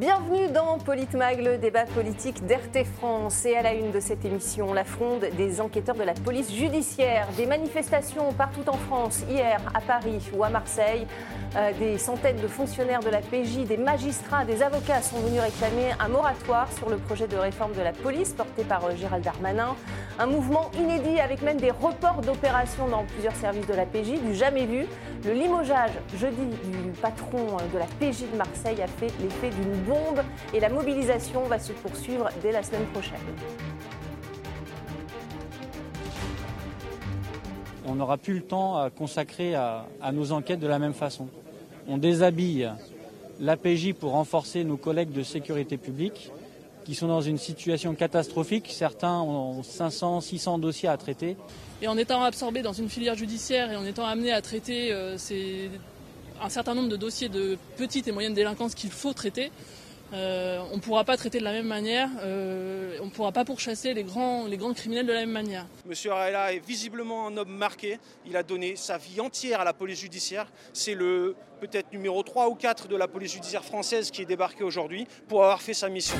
Bienvenue dans Politmag, le débat politique d'RT France. Et à la une de cette émission, la fronde des enquêteurs de la police judiciaire. Des manifestations partout en France, hier à Paris ou à Marseille. Euh, des centaines de fonctionnaires de la PJ, des magistrats, des avocats sont venus réclamer un moratoire sur le projet de réforme de la police porté par euh, Gérald Darmanin. Un mouvement inédit avec même des reports d'opérations dans plusieurs services de la PJ, du jamais vu. Le limogeage jeudi du patron euh, de la PJ de Marseille a fait l'effet d'une bombe et la mobilisation va se poursuivre dès la semaine prochaine. On n'aura plus le temps à consacrer à, à nos enquêtes de la même façon. On déshabille l'APJ pour renforcer nos collègues de sécurité publique qui sont dans une situation catastrophique. Certains ont 500, 600 dossiers à traiter. Et en étant absorbé dans une filière judiciaire et en étant amené à traiter euh, ces- un certain nombre de dossiers de petite et moyenne délinquance qu'il faut traiter, euh, on ne pourra pas traiter de la même manière, euh, on ne pourra pas pourchasser les grands, criminels de la même manière. Monsieur Arella est visiblement un homme marqué. Il a donné sa vie entière à la police judiciaire. C'est le peut-être numéro 3 ou 4 de la police judiciaire française qui est débarqué aujourd'hui pour avoir fait sa mission.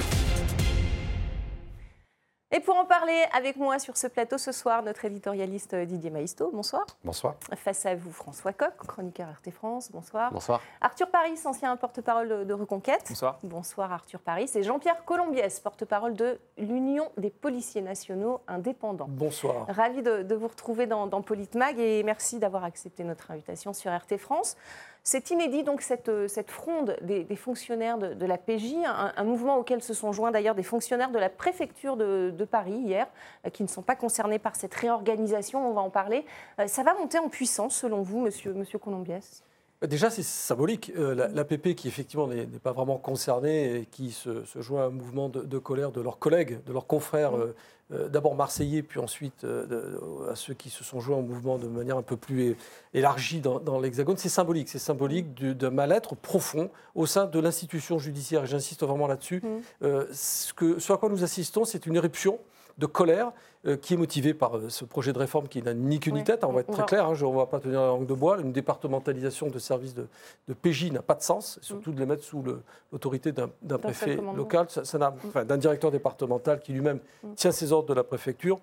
Et pour en parler avec moi sur ce plateau ce soir, notre éditorialiste Didier Maisto, bonsoir. Bonsoir. Face à vous, François Coq, chroniqueur RT France, bonsoir. Bonsoir. Arthur Paris, ancien porte-parole de Reconquête. Bonsoir. Bonsoir Arthur Paris. Et Jean-Pierre Colombiès, porte-parole de l'Union des policiers nationaux indépendants. Bonsoir. Ravi de, de vous retrouver dans, dans Politmag et merci d'avoir accepté notre invitation sur RT France. C'est inédit, donc, cette, cette fronde des, fonctionnaires de, la PJ, un, mouvement auquel se sont joints d'ailleurs des fonctionnaires de la préfecture de, de Paris hier, euh, qui ne sont pas concernés par cette réorganisation, on va en parler. Euh, Ça va monter en puissance, selon vous, monsieur, monsieur Colombiès? Déjà, c'est symbolique. Euh, la- L'APP, qui effectivement n'est pas vraiment concernée et qui se, se joint à un mouvement de, de colère de leurs collègues, de leurs confrères, euh, euh, d'abord marseillais, puis ensuite euh, à ceux qui se sont joints au mouvement de manière un peu plus élargie dans, dans l'Hexagone, c'est symbolique. C'est symbolique du- d'un mal-être profond au sein de l'institution judiciaire. Et j'insiste vraiment là-dessus. Ce, que, ce à quoi nous assistons, c'est une éruption de colère euh, qui est motivée par euh, ce projet de réforme qui n'a ni queue ni tête. On va être très clair, hein, je- on ne va pas tenir la langue de bois. Une départementalisation de services de, de PJ n'a pas de sens, et surtout de les mettre sous l'autorité d'un préfet local, ça, ça n'a- enfin, d'un directeur départemental qui lui-même tient ses ordres de la préfecture.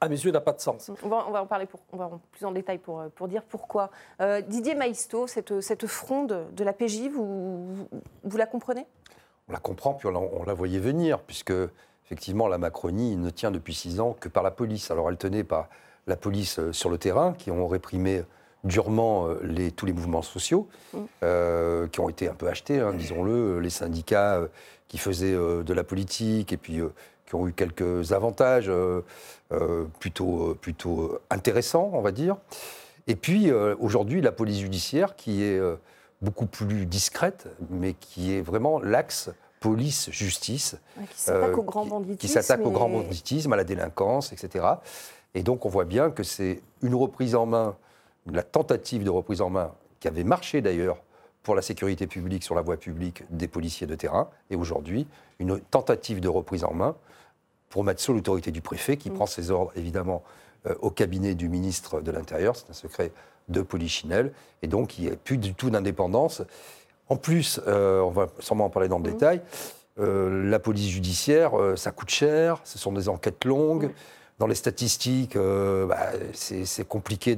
À mes yeux, n'a pas de sens. On va, on va en parler pour, on va en plus en détail pour, euh, pour dire pourquoi. Euh, Didier Maisto, cette, cette fronde de la PJ, vous, vous, vous la comprenez? On la comprend, puis on la, on la voyait venir, puisque effectivement la Macronie ne tient depuis six ans que par la police. Alors elle tenait par la police euh, sur le terrain, qui ont réprimé durement euh, les- tous les mouvements sociaux, euh, qui ont été un peu achetés, hein, disons-le, les syndicats qui faisaient de la politique et puis qui ont eu quelques avantages plutôt, plutôt intéressants, on va dire. Et puis aujourd'hui, la police judiciaire qui est beaucoup plus discrète, mais qui est vraiment l'axe police-justice. Ouais, Qui s'attaque Euh, au grand banditisme. Qui s'attaque au grand et- banditisme, à la délinquance, etc. Et donc on voit bien que c'est une reprise en main, la tentative de reprise en main, qui avait marché d'ailleurs pour la sécurité publique sur la voie publique des policiers de terrain, et aujourd'hui une tentative de reprise en main pour mettre sous l'autorité du préfet, Mm. qui prend ses ordres évidemment euh, au cabinet du ministre de l'Intérieur, c'est un secret de Polichinelle, et donc il n'y a plus du tout d'indépendance. En plus, euh, on va sûrement en parler dans le détail, euh, la police judiciaire, euh, ça coûte cher, ce sont des enquêtes longues. Dans les statistiques, euh, bah, c'est compliqué.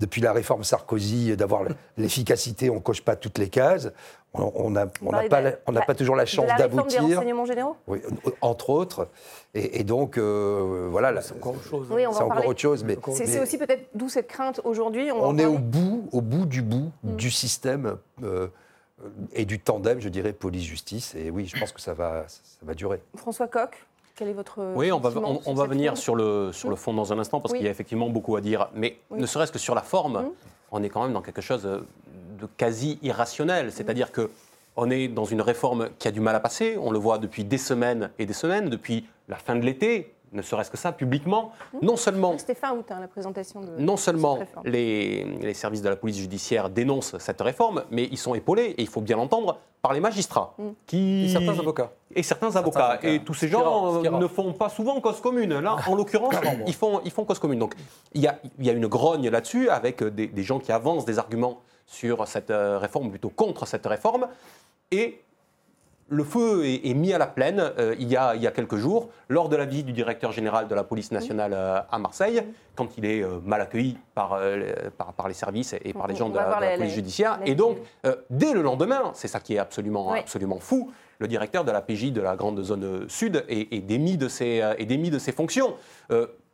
Depuis la réforme Sarkozy, d'avoir l'efficacité, on ne coche pas toutes les cases. On n'a on pas, la- toujours la de chance la réforme des d'aboutir. généraux? Oui, entre autres. Et, et donc, euh, voilà, là, C'est encore autre chose. Oui, c'est en encore parler. autre chose. Mais, C'est mais c'est aussi peut-être d'où cette crainte aujourd'hui. On, est au bout, au bout du bout Mm. du système euh, et du tandem, je dirais, police-justice. Et oui, je pense que ça va, ça va durer. François Coq, quel est votre. Oui, on va, on, va venir sur le, sur le fond dans un instant, parce Oui. qu'il y a effectivement beaucoup à dire. Mais Oui. ne serait-ce que sur la forme, Mhm. on est quand même dans quelque chose de quasi irrationnel. C'est-à-dire que on est dans une réforme qui a du mal à passer. On le voit depuis des semaines et des semaines, depuis la fin de l'été, ne serait-ce que ça, publiquement. Non seulement C'était fin août, hein, la présentation de. non seulement cette les, les services de la police judiciaire dénoncent cette réforme, mais ils sont épaulés, et il faut bien l'entendre, par les magistrats. Mm. Qui... Et certains avocats. Et certains avocats. avocats. Et tous ces gens euh, ne font pas souvent cause commune. Là, en l'occurrence, ils font, ils font cause commune. Donc, il y a, il y a une grogne là-dessus, avec euh, des, des gens qui avancent des arguments sur cette euh, réforme, ou plutôt contre cette réforme. Et le feu est, mis à la plaine euh, il, y a, il, y a, quelques jours, lors de la visite du directeur général de la police nationale euh, à Marseille, quand il est euh, mal accueilli par, par, par, les services et par les gens de la, police judiciaire. et donc, dès le lendemain, c'est ça qui est absolument, absolument fou, le directeur de la PJ de la grande zone sud est, est démis, de ses, est démis de ses fonctions.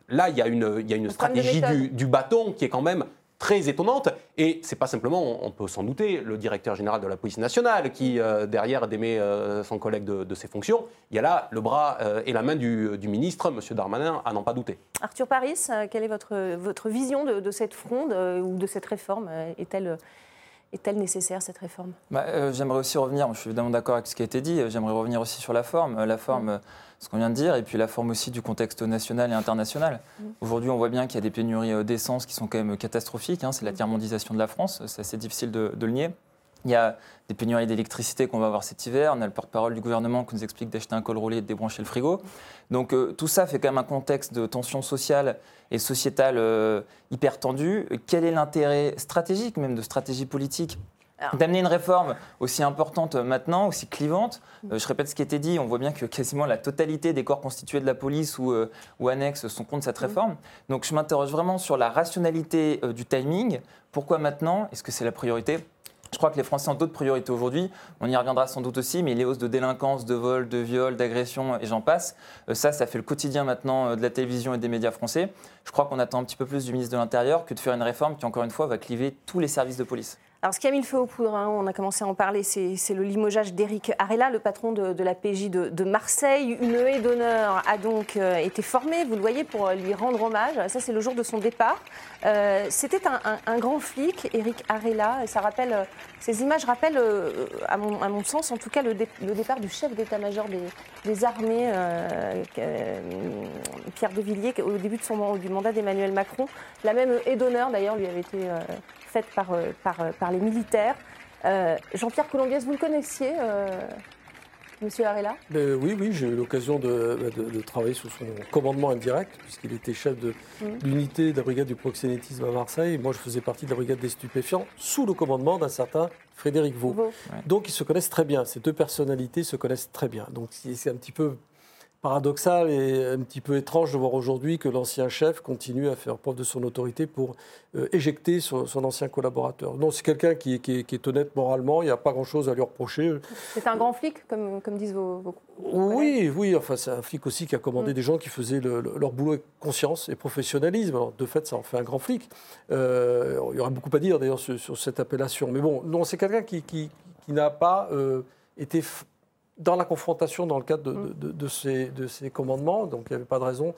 là, il y a une, il y a une stratégie du, du bâton qui est quand même très étonnante. Et c'est pas simplement, on peut s'en douter, le directeur général de la police nationale qui, euh, derrière, démet euh, son collègue de, ses fonctions. Il y a là le bras euh, et la main du, ministre, M. Darmanin, à n'en pas douter. Arthur Paris, quelle est votre, votre vision de, cette fronde ou de cette réforme Est-elle est-elle nécessaire cette réforme? Bah, J'aimerais aussi revenir, je suis évidemment d'accord avec ce qui a été dit, j'aimerais revenir aussi sur la forme. La forme, ce qu'on vient de dire, et puis la forme aussi du contexte national et international. Mm. Aujourd'hui, on voit bien qu'il y a des pénuries euh, d'essence qui sont quand même catastrophiques. Hein. c'est la mm. tiers-mondisation de la France, c'est assez difficile de, le nier. Il y a des pénuries d'électricité qu'on va avoir cet hiver. On a le porte-parole du gouvernement qui nous explique d'acheter un col roulé et de débrancher le frigo. Donc euh, tout ça fait quand même un contexte de tension sociale et sociétale euh, hyper tendu. Quel est l'intérêt stratégique, même de stratégie politique D'amener une réforme aussi importante maintenant, aussi clivante, euh, je répète ce qui a été dit, on voit bien que quasiment la totalité des corps constitués de la police ou, euh, ou annexes sont contre cette réforme. Donc je m'interroge vraiment sur la rationalité euh, du timing. Pourquoi maintenant? Est-ce que c'est la priorité? Je crois que les Français ont d'autres priorités aujourd'hui. On y reviendra sans doute aussi, mais les hausses de délinquance, de vol, de viol, d'agression et j'en passe, ça, ça fait le quotidien maintenant de la télévision et des médias français. Je crois qu'on attend un petit peu plus du ministre de l'Intérieur que de faire une réforme qui, encore une fois, va cliver tous les services de police. Alors, ce qui a mis le feu aux poudres, hein, on a commencé à en parler, c'est le limogeage d'Éric Arella, le patron de, la PJ de, Marseille. Une haie d'honneur a donc euh, été formée, vous le voyez, pour lui rendre hommage. Ça, c'est le jour de son départ. Euh, c'était un, grand flic, Éric Arella, ça rappelle, ces images rappellent, euh, à, mon, sens, en tout cas, le, départ du chef d'état-major des, armées, Pierre de Villiers, au début du mandat d'Emmanuel Macron. La même haie d'honneur, d'ailleurs, lui avait été faite par, euh, par, euh, par les militaires. Euh, Jean-Pierre Colombiès, vous le connaissiez Monsieur Arella? Oui, oui, j'ai eu l'occasion de, de, travailler sous son commandement indirect, puisqu'il était chef de mmh. l'unité de la brigade du proxénétisme à Marseille. Moi, je faisais partie de la brigade des stupéfiants, sous le commandement d'un certain Frédéric Vaux. Donc, ils se connaissent très bien. Ces deux personnalités se connaissent très bien. Donc, c'est un petit peu paradoxal et un petit peu étrange de voir aujourd'hui que l'ancien chef continue à faire preuve de son autorité pour euh, éjecter son, ancien collaborateur. Non, c'est quelqu'un qui, est honnête moralement, il n'y a pas grand-chose à lui reprocher. C'est un grand flic, comme, comme disent vos, vos Oui, oui, enfin c'est un flic aussi qui a commandé mm. des gens qui faisaient leur boulot avec conscience et professionnalisme. Alors, de fait, ça en fait un grand flic. Euh, il y aurait beaucoup à dire d'ailleurs sur, cette appellation. Mais bon, non, c'est quelqu'un qui, qui, n'a pas euh, été dans la confrontation dans le cadre de, mm. de, ces, de ces, commandements. Donc il n'y avait pas de raison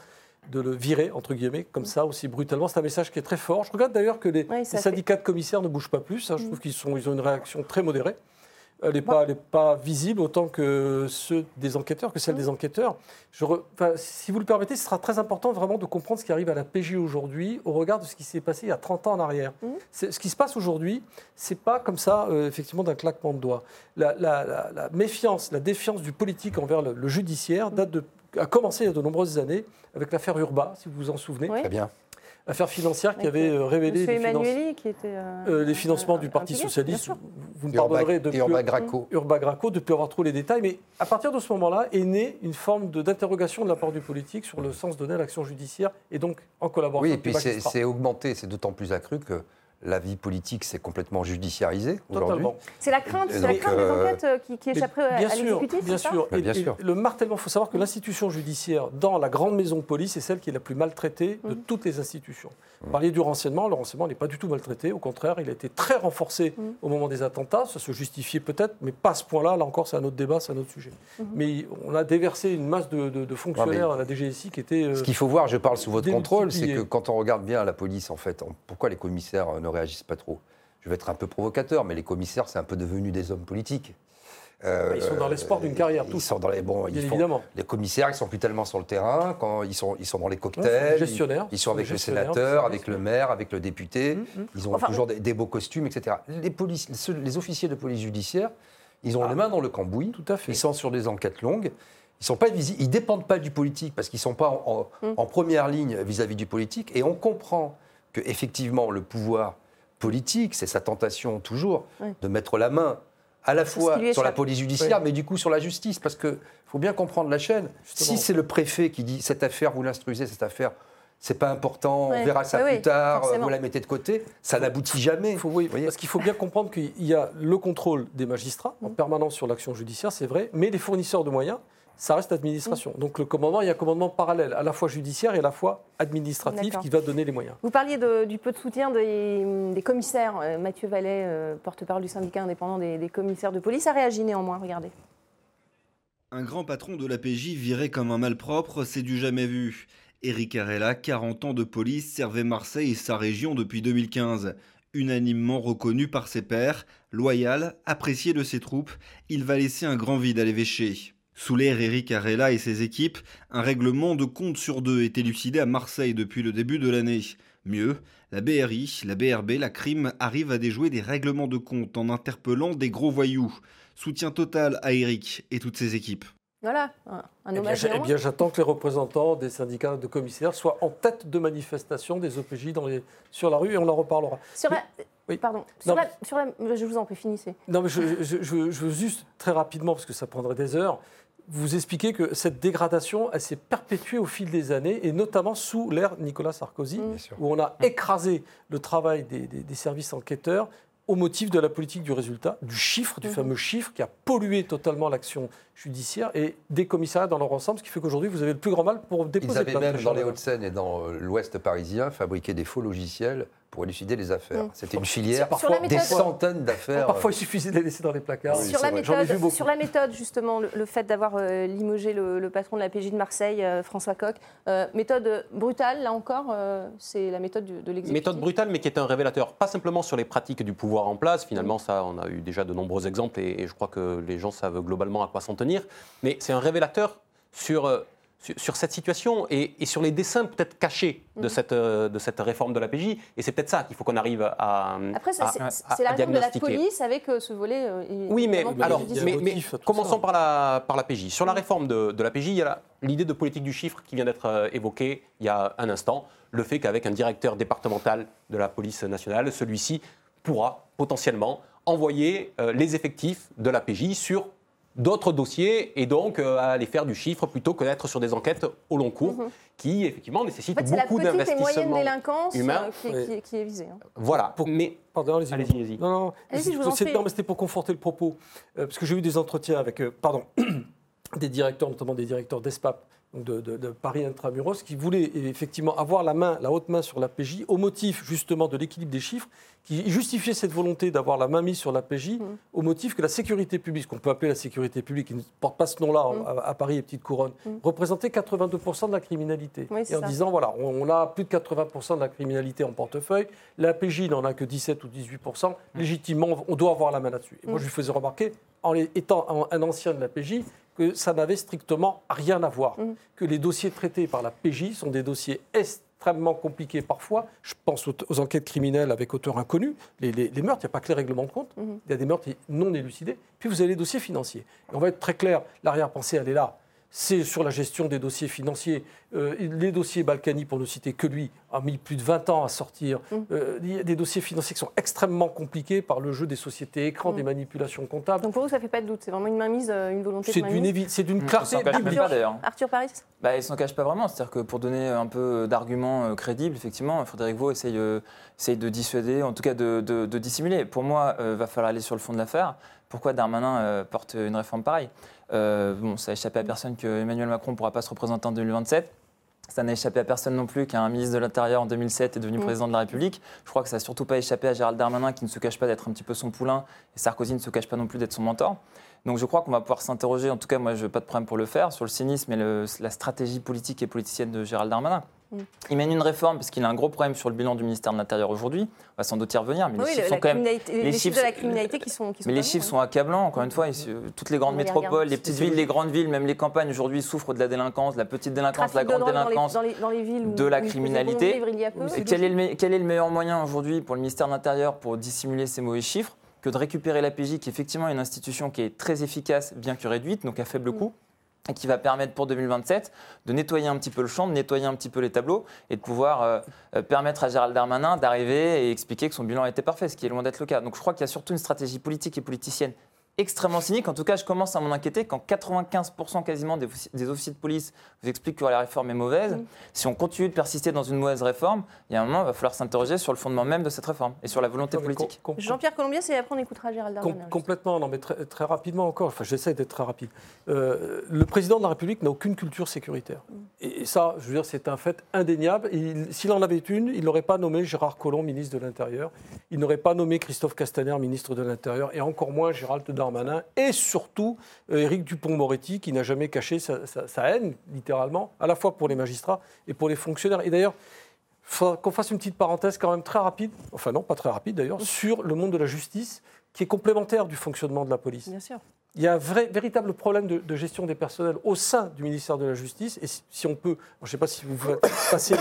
de le virer, entre guillemets, comme mm. ça, aussi brutalement. C'est un message qui est très fort. Je regrette d'ailleurs que les, syndicats de commissaires ne bougent pas plus. Hein. Je mm. trouve qu'ils ils ont une réaction très modérée elle n'est pas, pas, visible autant que ceux des enquêteurs, que celle des enquêteurs. Je si vous le permettez, ce sera très important vraiment de comprendre ce qui arrive à la PJ aujourd'hui au regard de ce qui s'est passé il y a 30 ans en arrière. Mmh. Ce qui se passe aujourd'hui, c'est pas comme ça, euh, effectivement, d'un claquement de doigts. La, méfiance, la défiance du politique envers le, judiciaire date de, a commencé il y a de nombreuses années avec l'affaire Urba, si vous vous en souvenez. Très bien affaire financière qui avait euh, révélé les, qui était, euh, euh, les financements du Parti socialiste. Vous me pardonnerez de Urba Graco. Urba Graco, de plus avoir trop les détails, mais à partir de ce moment-là est née une forme d'interrogation de, la part du politique sur le sens donné à l'action judiciaire et donc en collaboration. Oui, et puis c'est augmenté, c'est d'autant plus accru que la vie politique s'est complètement judiciarisée aujourd'hui. C'est la crainte, la crainte des euh, enquêtes euh, qui, qui échapperait à l'exécutif Bien sûr, bien sûr. le martèlement, il faut savoir que l'institution judiciaire dans la grande maison de police est celle qui est la plus maltraitée de mm. toutes les institutions. Vous parliez du renseignement, le renseignement n'est pas du tout maltraité, au contraire, il a été très renforcé mm. au moment des attentats, ça se justifiait peut-être, mais pas à ce point-là, là encore c'est un autre débat, c'est un autre sujet. Mais on a déversé une masse de, fonctionnaires à la DGSI qui étaient... Euh, ce qu'il faut voir, je parle sous votre contrôle, c'est que quand on regarde bien la police, en fait, pourquoi les commissaires ne réagissent pas trop. Je vais être un peu provocateur, mais les commissaires, c'est un peu devenu des hommes politiques. Euh, ils sont dans l'espoir d'une carrière, tous. Ils sont dans les bons. évidemment. Les commissaires, ils sont plus tellement sur le terrain. Quand ils sont, ils sont dans les cocktails. gestionnaires. Ils, sont avec le sénateur, avec le maire, avec le député. Hum, hum. Ils ont toujours des, beaux costumes, etc. Les, polices, les officiers de police judiciaire, ils ont ah. les mains dans le cambouis. Tout à fait. Ils sont sur des enquêtes longues. Ils sont pas visibles. Ils dépendent pas du politique parce qu'ils sont pas en, en première ligne vis-à-vis -vis du politique. Et on comprend que effectivement le pouvoir politique, c'est sa tentation toujours de mettre la main à la fois sur la police judiciaire, Oui. mais du coup sur la justice, parce que faut bien comprendre la chaîne. Justement. Si c'est le préfet qui dit cette affaire, vous l'instruisez, cette affaire, c'est pas important, Ouais. on verra ça plus oui, tard, forcément. vous la mettez de côté, ça n'aboutit jamais. Il faut- oui, parce qu'il faut bien comprendre qu'il y a le contrôle des magistrats en permanence sur l'action judiciaire, c'est vrai, mais les fournisseurs de moyens, ça reste l'administration. Donc le commandement, il y a un commandement parallèle, à la fois judiciaire et à la fois administratif, qui va donner les moyens. Vous parliez de- du peu de soutien des, des commissaires. Euh, Mathieu Vallet, euh, porte-parole du syndicat indépendant des, des commissaires de police, a réagi néanmoins. Regardez. Un grand patron de l'APJ viré comme un malpropre, c'est du jamais vu. Eric Arella, 40 ans de police, servait Marseille et sa région depuis 2015. Unanimement reconnu par ses pairs, loyal, apprécié de ses troupes, il va laisser un grand vide à l'évêché. Sous l'ère Eric Arella et ses équipes, un règlement de compte sur deux est élucidé à Marseille depuis le début de l'année. Mieux, la BRI, la BRB, la crime arrivent à déjouer des règlements de compte en interpellant des gros voyous. Soutien total à Eric et toutes ses équipes. Voilà, un, Eh bien, hommage eh bien, j'attends que les représentants des syndicats de commissaires soient en tête de manifestation des OPJ dans les, sur la rue et on en reparlera. Sur la- Oui. Pardon. Sur Non, la, sur la- je vous en prie, finissez. Non, mais je, je- je- je veux juste très rapidement, parce que ça prendrait des heures, vous expliquer que cette dégradation, elle s'est perpétuée au fil des années, et notamment sous l'ère Nicolas Sarkozy, Mm. où on a écrasé le travail des, des- des services enquêteurs au motif de la politique du résultat, du chiffre, du Mhm. fameux chiffre qui a pollué totalement l'action judiciaire et des commissariats dans leur ensemble, ce qui fait qu'aujourd'hui, vous avez le plus grand mal pour déposer Ils avaient plainte, même, dans les. Hauts-de-Seine et dans euh, l'Ouest parisien, fabriqué des faux logiciels pour élucider les affaires. Mm. C'était une filière, Sur- sur la des centaines d'affaires. Parfois, il suffisait de les laisser dans les placards. Oui, sur, la méthode, beaucoup. sur la méthode, justement, le, le fait d'avoir euh, limogé le, le patron de la PJ de Marseille, euh, François Coq, euh, méthode brutale, là encore, euh, c'est la méthode du- de l'exécutif. Méthode brutale, mais qui est un révélateur, pas simplement sur les pratiques du pouvoir en place, finalement, ça, on a eu déjà de nombreux exemples et, et je crois que les gens savent globalement à quoi s'en tenir, mais c'est un révélateur sur, euh, sur, sur cette situation et, et sur les dessins peut-être cachés de, Mhm. cette, euh, de cette réforme de la PJ, et c'est peut-être ça qu'il faut qu'on arrive à. Après, c'est- la réforme de la police avec euh, ce volet. euh, Oui, mais alors, mais, mais commençons ça. par la, par la PJ. Sur la réforme de, de la PJ, il y a l'idée de politique du chiffre qui vient d'être évoquée il y a un instant. Le fait qu'avec un directeur départemental de la police nationale, celui-ci pourra potentiellement envoyer euh, les effectifs de la PJ sur d'autres dossiers et donc euh, aller faire du chiffre plutôt que d'être sur des enquêtes au long cours Mhm. qui effectivement En nécessitent fait, c'est la beaucoup petite et moyenne d'investissements. délinquance humain. euh, qui, Oui. qui est- qui est visée. hein. Voilà. Pour- Mais Pardon, allez-y. Non, non, Allez-y, je vous en c'est- prie. non, mais c'était pour conforter le propos. Euh, parce que j'ai eu des entretiens avec, euh, pardon, des directeurs, notamment des directeurs d'ESPAP, de, de- de Paris Intramuros, qui voulaient effectivement avoir la main, la haute main sur la PJ, au motif justement de l'équilibre des chiffres, qui justifiait cette volonté d'avoir la main mise sur la PJ, Mhm. au motif que la sécurité publique, ce qu'on peut appeler la sécurité publique, qui ne porte pas ce nom-là Mhm. à, à Paris et Petite Couronne, Mhm. représentait 82% de la criminalité. Oui, et en ça. disant, voilà, on, on a plus de 80% de la criminalité en portefeuille, la PJ n'en a que 17 ou 18%, légitimement, on doit avoir la main là-dessus. Et moi, je lui faisais remarquer, en étant un- un ancien de la PJ, que ça n'avait strictement rien à voir. Mhm. Que les dossiers traités par la PJ sont des dossiers extrêmement compliqués parfois. Je pense aux, aux enquêtes criminelles avec auteur inconnu. Les, les- les meurtres, il n'y a pas que les règlements de compte. Mhm. Il y a des meurtres non élucidés. Puis vous avez les dossiers financiers. Et on va être très clair, l'arrière-pensée, elle est là. C'est sur la gestion des dossiers financiers. Euh, les dossiers Balkany, pour ne citer que lui, a mis plus de 20 ans à sortir. Mm. Euh, il y a des dossiers financiers qui sont extrêmement compliqués par le jeu des sociétés écrans, Mm. des manipulations comptables. Donc pour vous, ça fait pas de doute. C'est vraiment une mainmise, euh, une volonté C'est de d'une mainmise. c'est d'une Mmh, clarté. pas d'ailleurs. Arthur Paris Bah, ils s'en cachent pas vraiment. C'est-à-dire que pour donner un peu d'arguments euh, crédibles, effectivement, Frédéric Vaux essaye, euh, essaye de dissuader, en tout cas de, de- de dissimuler. Pour moi, il va falloir aller sur le fond de l'affaire. Pourquoi Darmanin euh, porte une réforme pareille? Euh, Bon, ça a échappé à personne que Emmanuel Macron ne pourra pas se représenter en 2027. Ça n'a échappé à personne non plus qu'un ministre de l'Intérieur en 2007 est devenu Mm. président de la République. Je crois que ça n'a surtout pas échappé à Gérald Darmanin qui ne se cache pas d'être un petit peu son poulain et Sarkozy ne se cache pas non plus d'être son mentor. Donc je crois qu'on va pouvoir s'interroger, en tout cas moi je n'ai pas de problème pour le faire, sur le cynisme et le- la stratégie politique et politicienne de Gérald Darmanin. Mm. Il mène une réforme parce qu'il a un gros problème sur le bilan du ministère de l'Intérieur aujourd'hui. On va sans doute y revenir, mais Oui, les le- chiffres sont quand même les, les chiffres chiffres- de la criminalité qui sont. Qui sont mais les chiffres bons, sont accablants, encore une fois. se- toutes les grandes métropoles, les petites villes, les grandes villes, même les campagnes aujourd'hui souffrent de la délinquance, de la petite délinquance, de la de grande délinquance. de la criminalité. Et est, le, quel est le meilleur moyen aujourd'hui pour le ministère de l'Intérieur pour dissimuler ces mauvais chiffres que de récupérer la PJ, qui est effectivement une institution qui est très efficace, bien que réduite, donc à faible Mm. coût, et qui va permettre pour 2027 de nettoyer un petit peu le champ, de nettoyer un petit peu les tableaux, et de pouvoir euh, euh, permettre à Gérald Darmanin d'arriver et expliquer que son bilan était parfait, ce qui est loin d'être le cas. Donc je crois qu'il y a surtout une stratégie politique et politicienne extrêmement cynique. En tout cas, je commence à m'en inquiéter quand 95% quasiment des, offici- des officiers de police vous expliquent que la réforme est mauvaise. Si on continue de persister dans une mauvaise réforme, il y a un moment, il va falloir s'interroger sur le fondement même de cette réforme et sur la volonté politique. com- com- Jean-Pierre Colombier, c'est après on écoutera Gérald Com- Darmanin. complètement, non, mais très, très rapidement encore, enfin j'essaie d'être très rapide. Euh, le président de la République n'a aucune culture sécuritaire. Et, et ça, je veux dire, c'est un fait indéniable. Il- S'il en avait une, il n'aurait pas nommé Gérard Collomb, ministre de l'Intérieur. Il n'aurait pas nommé Christophe Castaner, ministre de l'Intérieur, et encore moins Gérald Darmanin, et surtout euh, Éric Dupont-Moretti, qui n'a jamais caché sa, sa- sa haine, littéralement, à la fois pour les magistrats et pour les fonctionnaires. Et d'ailleurs, qu'on fasse une petite parenthèse quand même très rapide, enfin non, pas très rapide d'ailleurs, sur le monde de la justice, qui est complémentaire du fonctionnement de la police. Bien sûr. Il y a un vrai, véritable problème de, de gestion des personnels au sein du ministère de la Justice. Et si, si on peut, je ne sais pas si vous faites passer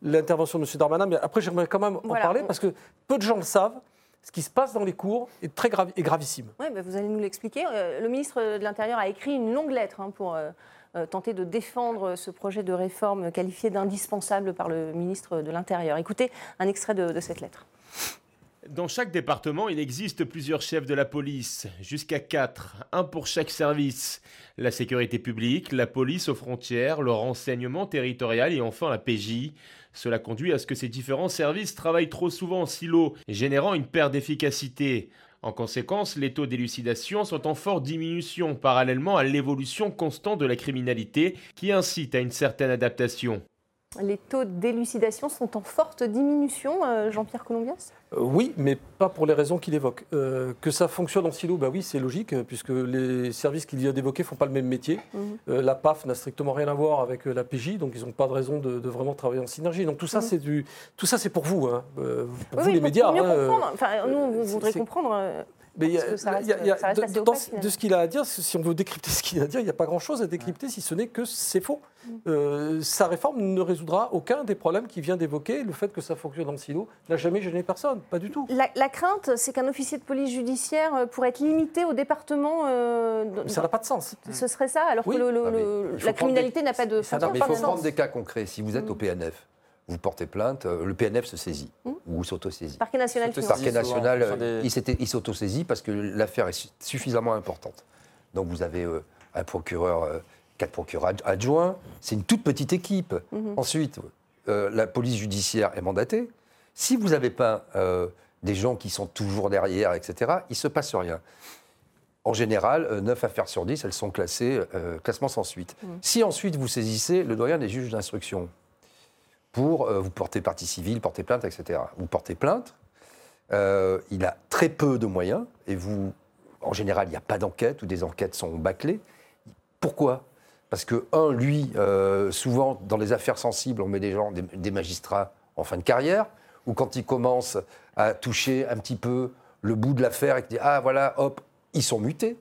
l'intervention de M. Darmanin, mais après j'aimerais quand même Voilà, en parler parce que peu de gens le savent. Ce qui se passe dans les cours est très grave, est gravissime. Oui, bah, vous allez nous l'expliquer. Euh, le ministre de l'Intérieur a écrit une longue lettre hein, pour euh, euh, tenter de défendre ce projet de réforme qualifié d'indispensable par le ministre de l'Intérieur. Écoutez un extrait de, de cette lettre. Dans chaque département, il existe plusieurs chefs de la police, jusqu'à quatre, un pour chaque service. La sécurité publique, la police aux frontières, le renseignement territorial et enfin la PJ. Cela conduit à ce que ces différents services travaillent trop souvent en silo, générant une perte d'efficacité. En conséquence, les taux d'élucidation sont en forte diminution parallèlement à l'évolution constante de la criminalité qui incite à une certaine adaptation. Les taux d'élucidation sont en forte diminution, euh, Jean-Pierre Colombias? Euh, oui, mais pas pour les raisons qu'il évoque. Euh, que ça fonctionne en silo, bah oui, c'est logique, puisque les services qu'il vient d'évoquer ne font pas le même métier. Mhm. Euh, la PAF n'a strictement rien à voir avec la PJ, donc ils n'ont pas de raison de, de vraiment travailler en synergie. Donc tout ça, Mhm. c'est du, tout ça, c'est pour vous, hein, pour Oui, vous oui, les pour- médias. Mieux hein, comprendre. Enfin, nous, on voudrait comprendre. Mais il y a- Parce que ça reste- il y a- il y a- ça reste de- assez dans- opaque, finalement. de ce qu'il a à dire, si on veut décrypter ce qu'il a à dire, il n'y a pas grand-chose à décrypter si ce n'est que c'est faux. Mm. Euh, sa réforme ne résoudra aucun des problèmes qu'il vient d'évoquer. Le fait que ça fonctionne en silo n'a jamais gêné personne, pas du tout. La, la crainte, c'est qu'un officier de police judiciaire euh, pourrait être limité au département. euh, Mais ça n'a pas de sens. Ce serait ça, alors Oui. que le- le- Ah, le- la criminalité n'a pas de ça frontières. mais il faut prendre des cas concrets. Si vous êtes au PNF, vous portez plainte, euh, le PNF se saisit Mm. ou s'autosaisit. Parquet national parquet national, des- euh, il s'autosaisit parce que l'affaire est su- suffisamment importante. Donc vous avez euh, un procureur, euh, quatre procureurs ad- adjoints, c'est une toute petite équipe. Mhm. Ensuite, euh, la police judiciaire est mandatée. Si vous n'avez pas euh, des gens qui sont toujours derrière, etc., il ne se passe rien. En général, euh, 9 affaires sur 10, elles sont classées, euh, classement sans suite. Mhm. Si ensuite vous saisissez le doyen des juges d'instruction pour euh, vous porter partie civile, porter plainte, etc., vous portez plainte, euh, il a très peu de moyens, et vous, en général, il n'y a pas d'enquête, ou des enquêtes sont bâclées. Pourquoi? Parce que, un, lui, euh, souvent, dans les affaires sensibles, on met des gens, des, des magistrats en fin de carrière, ou quand ils commencent à toucher un petit peu le bout de l'affaire et qu'ils Ah, voilà, hop, ils sont mutés.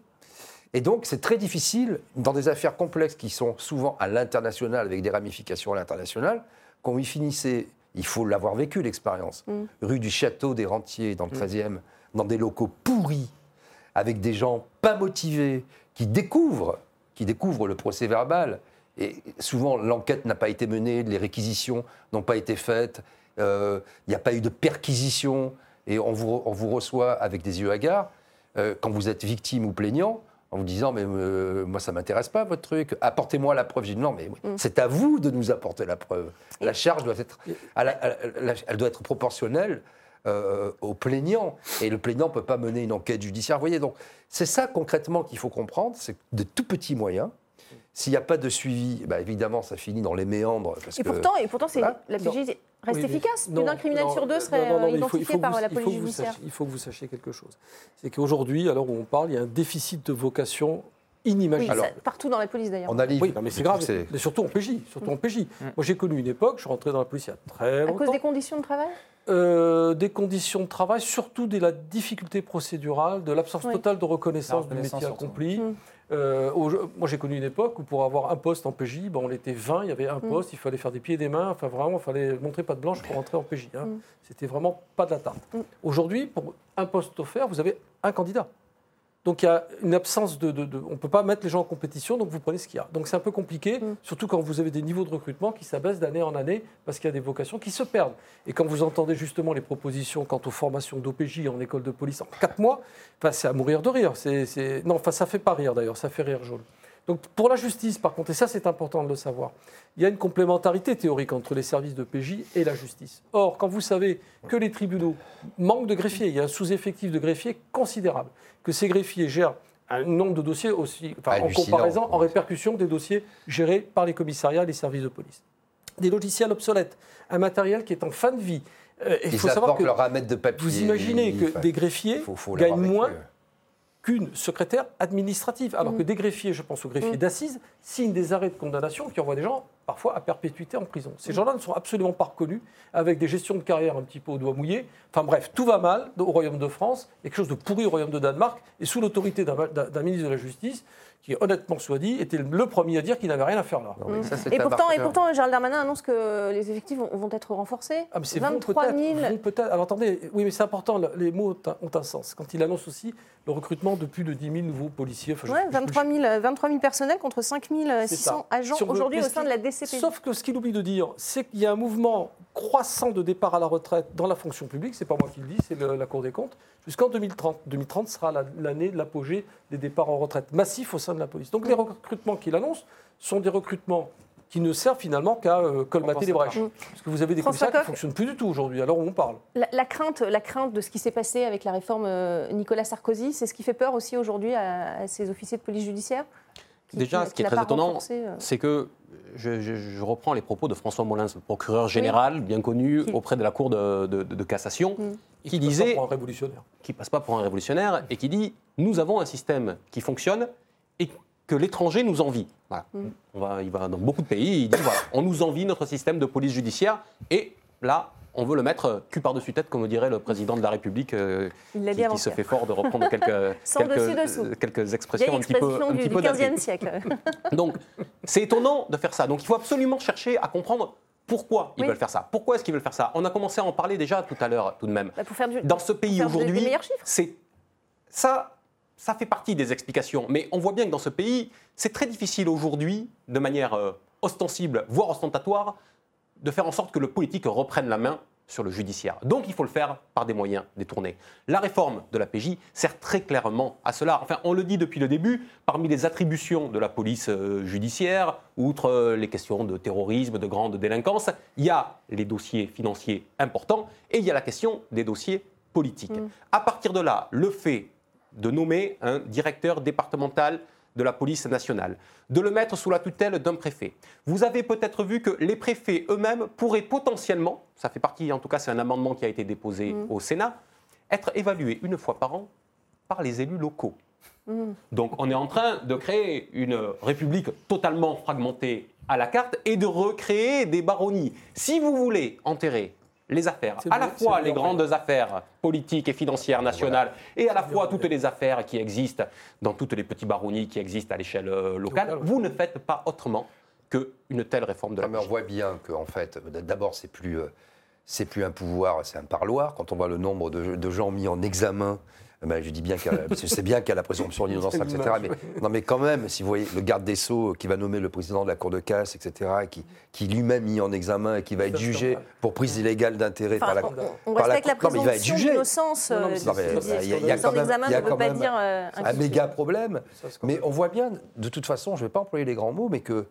Et donc, c'est très difficile, dans des affaires complexes qui sont souvent à l'international, avec des ramifications à l'international, quand vous finissez, il faut l'avoir vécu, l'expérience, Mm. rue du Château des Rentiers, dans le 13e, dans des locaux pourris, avec des gens pas motivés, qui découvrent, qui découvrent le procès verbal. Et souvent, l'enquête n'a pas été menée, les réquisitions n'ont pas été faites, euh, il n'y a pas eu de perquisition, et on vous, on vous reçoit avec des yeux hagards. Euh, quand vous êtes victime ou plaignant, en vous disant mais euh, moi ça m'intéresse pas votre truc, apportez-moi la preuve. J'ai dit non mais Mm. c'est à vous de nous apporter la preuve. La charge doit être, à la- à la- elle doit être proportionnelle euh, au plaignant et le plaignant peut pas mener une enquête judiciaire. Vous voyez donc c'est ça concrètement qu'il faut comprendre, c'est de tout petits moyens. S'il n'y a pas de suivi, bah, évidemment ça finit dans les méandres. Parce Et que- pourtant, et pourtant c'est Voilà. la PJ reste Oui, efficace. Plus d'un criminel non, sur deux serait non, non, euh, il faut- il identifié faut par vous- la il police vous judiciaire. sachiez- il faut que vous sachiez quelque chose. C'est qu'aujourd'hui, alors où on parle, il y a un déficit de vocation Oui, inimaginable. ça- partout dans la police d'ailleurs. on a Oui, non, mais c'est grave, mais surtout en PJ. Surtout en PJ. Moi, j'ai connu une époque, je suis rentré dans la police il y a très À longtemps. cause des conditions de travail? Euh, des conditions de travail, surtout de la difficulté procédurale, de l'absence Oui. totale de reconnaissance du métier accompli. Euh, au- moi, j'ai connu une époque où pour avoir un poste en PJ, ben, on était 20, il y avait un Mm. poste, il fallait faire des pieds et des mains, enfin vraiment, il fallait montrer pas de blanche pour rentrer en PJ. hein. Mm. C'était vraiment pas de la tarte. Mm. Aujourd'hui, pour un poste offert, vous avez un candidat. Donc il y a une absence de, de- de- on ne peut pas mettre les gens en compétition, donc vous prenez ce qu'il y a. Donc c'est un peu compliqué, Mm. surtout quand vous avez des niveaux de recrutement qui s'abaissent d'année en année parce qu'il y a des vocations qui se perdent. Et quand vous entendez justement les propositions quant aux formations d'OPJ en école de police en 4 mois, enfin, c'est à mourir de rire. C'est, c'est- Non, enfin ça fait pas rire d'ailleurs, ça fait rire jaune. Donc pour la justice, par contre, et ça c'est important de le savoir, il y a une complémentarité théorique entre les services de PJ et la justice. Or, quand vous savez que les tribunaux manquent de greffiers, il y a un sous-effectif de greffiers considérable, que ces greffiers gèrent un nombre de dossiers aussi, enfin, en comparaison, en répercussion des dossiers gérés par les commissariats et les services de police. Des logiciels obsolètes, un matériel qui est en fin de vie. Euh, il faut savoir que leur ramette de papier. vous imaginez que des greffiers faut- faut l'avoir gagnent moins qu'une secrétaire administrative. Alors Mm. que des greffiers, je pense aux greffiers Mm. d'assises, signent des arrêts de condamnation qui envoient des gens parfois à perpétuité en prison. Ces Mm. gens-là ne sont absolument pas reconnus, avec des gestions de carrière un petit peu au doigt mouillé. Enfin bref, tout va mal au Royaume de France, quelque chose de pourri au Royaume de Danemark, et sous l'autorité d'un ministre de la Justice qui, honnêtement soit dit, était le premier à dire qu'il n'avait rien à faire là. Non, ça, Et pourtant, et pourtant, Gérald Darmanin annonce que les effectifs vont, vont être renforcés. Ah, mais c'est vont 23 peut-être. 000. vont peut-être. Alors attendez, oui, mais c'est important, le- les mots ont un, ont un sens. Quand il annonce aussi le recrutement de plus de 10 000 nouveaux policiers. enfin, je- Ouais, je- 23 000, euh, 23 000 personnels contre 5 600 C'est ça. agents Si aujourd'hui au sein de la DCP. Sauf que ce qu'il oublie de dire, c'est qu'il y a un mouvement croissant de départ à la retraite dans la fonction publique. C'est pas moi qui le dis, c'est la Cour des comptes. Jusqu'en 2030. 2030 sera la- l'année de l'apogée des départs en retraite massifs au sein de la police. Donc les recrutements qu'il annonce sont des recrutements qui ne servent finalement qu'à euh, colmater les brèches. Parce que vous avez des François commissaires qui ne fonctionnent plus du tout aujourd'hui, alors où on parle. La, la crainte, la crainte de ce qui s'est passé avec la réforme euh, Nicolas Sarkozy, c'est ce qui fait peur aussi aujourd'hui à, à ces officiers de police judiciaire qui- Déjà, qui- ce qui est très étonnant, euh, c'est que je, je- je reprends les propos de François Molins, le procureur général, bien connu Qui- auprès de la Cour de, de- de cassation, Mm. Et qui passe pas disait, pour un révolutionnaire. qui passe pas pour un révolutionnaire, et qui dit nous avons un système qui fonctionne et que l'étranger nous envie. Voilà. Mm. On va, il va dans beaucoup de pays, il dit voilà, on nous envie notre système de police judiciaire, et là, on veut le mettre cul par-dessus tête, comme dirait le président de la République, euh, il qui, qui se fait fort de reprendre quelques, quelques, euh, quelques expressions un petit peu, expression un du, petit du peu datées. 15e siècle. Donc, c'est étonnant de faire ça. Donc, il faut absolument chercher à comprendre pourquoi ils Oui. veulent faire ça. Pourquoi est-ce qu'ils veulent faire ça? On a commencé à en parler déjà tout à l'heure, tout de même. Bah, pour faire du, Dans ce pays aujourd'hui, c'est ça, ça fait partie des explications. Mais on voit bien que dans ce pays, c'est très difficile aujourd'hui, de manière euh, ostensible, voire ostentatoire, de faire en sorte que le politique reprenne la main sur le judiciaire. Donc il faut le faire par des moyens détournés. La réforme de la PJ sert très clairement à cela. Enfin, on le dit depuis le début, parmi les attributions de la police euh, judiciaire, outre euh, les questions de terrorisme, de grande délinquance, il y a les dossiers financiers importants et il y a la question des dossiers politiques. À partir de là, le fait de nommer un directeur départemental de la police nationale, de le mettre sous la tutelle d'un préfet. Vous avez peut-être vu que les préfets eux-mêmes pourraient potentiellement, ça fait partie, en tout cas c'est un amendement qui a été déposé au Sénat, être évalués une fois par an par les élus locaux. Donc on est en train de créer une république totalement fragmentée à la carte et de recréer des baronnies. Si vous voulez enterrer les affaires, à la fois les grandes affaires politiques et financières nationales, et à la fois toutes les affaires qui existent dans toutes les petits baronnies qui existent à l'échelle euh, locale, vous ne faites pas autrement qu'une telle réforme de la Ah, mais on voit bien qu'en fait, d'abord, c'est plus, euh, c'est plus un pouvoir, c'est un parloir. Quand on voit le nombre de, de gens mis en examen, ben, je dis bien qu'il y a- parce que c'est bien qu'il y a la présomption d'innocence, etc. Mais, non, mais quand même, si vous voyez le garde des Sceaux qui va nommer le président de la Cour de casse, etc., et qui, qui lui-même mis en examen et qui va être jugé pour prise illégale d'intérêt Enfin, par la on, on- on par la respecte la être présomption d'innocence. Non, non, mais euh, bah, il y a- quand même- y a quand même dire euh, un méga problème. Mais on voit bien, de toute façon, je ne vais pas employer les grands mots, mais que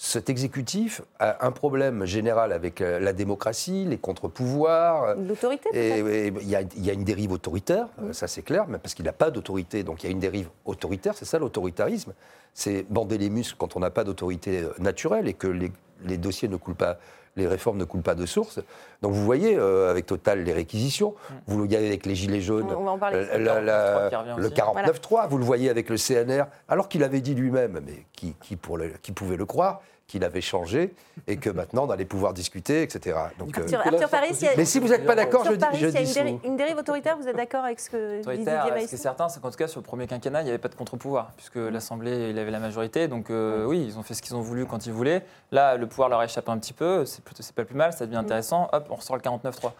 cet exécutif a un problème général avec euh, la démocratie, les contre-pouvoirs. L'autorité, Et peut-être et il y, a- il y a une dérive autoritaire, euh, ça c'est clair, mais parce qu'il n'a pas d'autorité, donc il y a une dérive autoritaire, c'est ça l'autoritarisme. C'est bander les muscles quand on n'a pas d'autorité euh, naturelle et que les, les dossiers ne coulent pas, les réformes ne coulent pas de source. Donc vous voyez, euh, avec Total, les réquisitions, vous le voyez avec les Gilets jaunes, On va euh, la- la- le aussi. 49.3, vous le voyez avec le CNR, alors qu'il avait dit lui-même, mais qui, qui, pour le- qui pouvait le croire, qu'il avait changé et que maintenant on allait pouvoir discuter, etc. Donc, euh, Arthur, Nicolas Arthur Paris, a- mais si vous n'êtes pas d'accord, je, Arthur dis- Paris, je il y a une, dis déri- une dérive autoritaire, vous êtes d'accord avec ce que dit autoritaire. Didier Ce qui est certain, c'est qu'en tout cas, sur le premier quinquennat, il n'y avait pas de contre-pouvoir, puisque l'Assemblée, il avait la majorité. Donc, euh, oui, ils ont fait ce qu'ils ont voulu quand ils voulaient. Là, le pouvoir leur a échappé un petit peu. C'est pas plus mal, ça devient intéressant. Hop, on ressort le 49-3.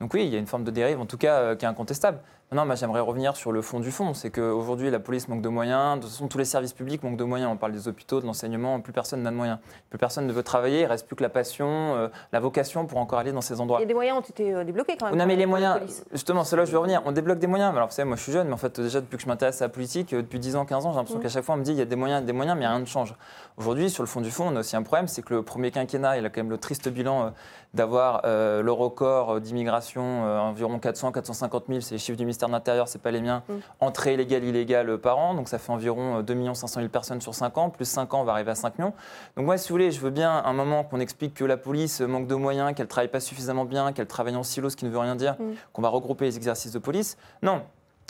Donc, oui, il y a une forme de dérive, en tout cas, euh, qui est incontestable. Non, mais j'aimerais revenir sur le fond du fond. C'est qu'aujourd'hui, la police manque de moyens. De toute façon, tous les services publics manquent de moyens. On parle des hôpitaux, de l'enseignement. Plus personne n'a de moyens. Plus personne ne veut travailler. Il reste plus que la passion, euh, la vocation pour encore aller dans ces endroits. Et des moyens ont été euh, débloqués quand même. Non, mais pour- les moyens, justement, c'est là où je veux revenir. On débloque des moyens. Alors, vous savez, moi, je suis jeune, mais en fait, déjà, depuis que je m'intéresse à la politique, euh, depuis 10 ans, 15 ans, j'ai l'impression Mhm. qu'à chaque fois, on me dit il y a des moyens, des moyens, mais rien ne change. Aujourd'hui, sur le fond du fond, on a aussi un problème c'est que le premier quinquennat, il a quand même le triste bilan euh, d'avoir euh, le record euh, d'immigration, euh, environ 400, 450 000, c'est les chiffres du ministère de l'Intérieur, c'est pas les miens, Mhm. entrée illégale, illégale euh, par an, donc ça fait environ euh, 2 500 000 personnes sur 5 ans, plus 5 ans, on va arriver à 5 millions. Donc moi, si vous voulez, je veux bien un moment qu'on explique que la police manque de moyens, qu'elle travaille pas suffisamment bien, qu'elle travaille en silo, ce qui ne veut rien dire, Mm. qu'on va regrouper les exercices de police. Non.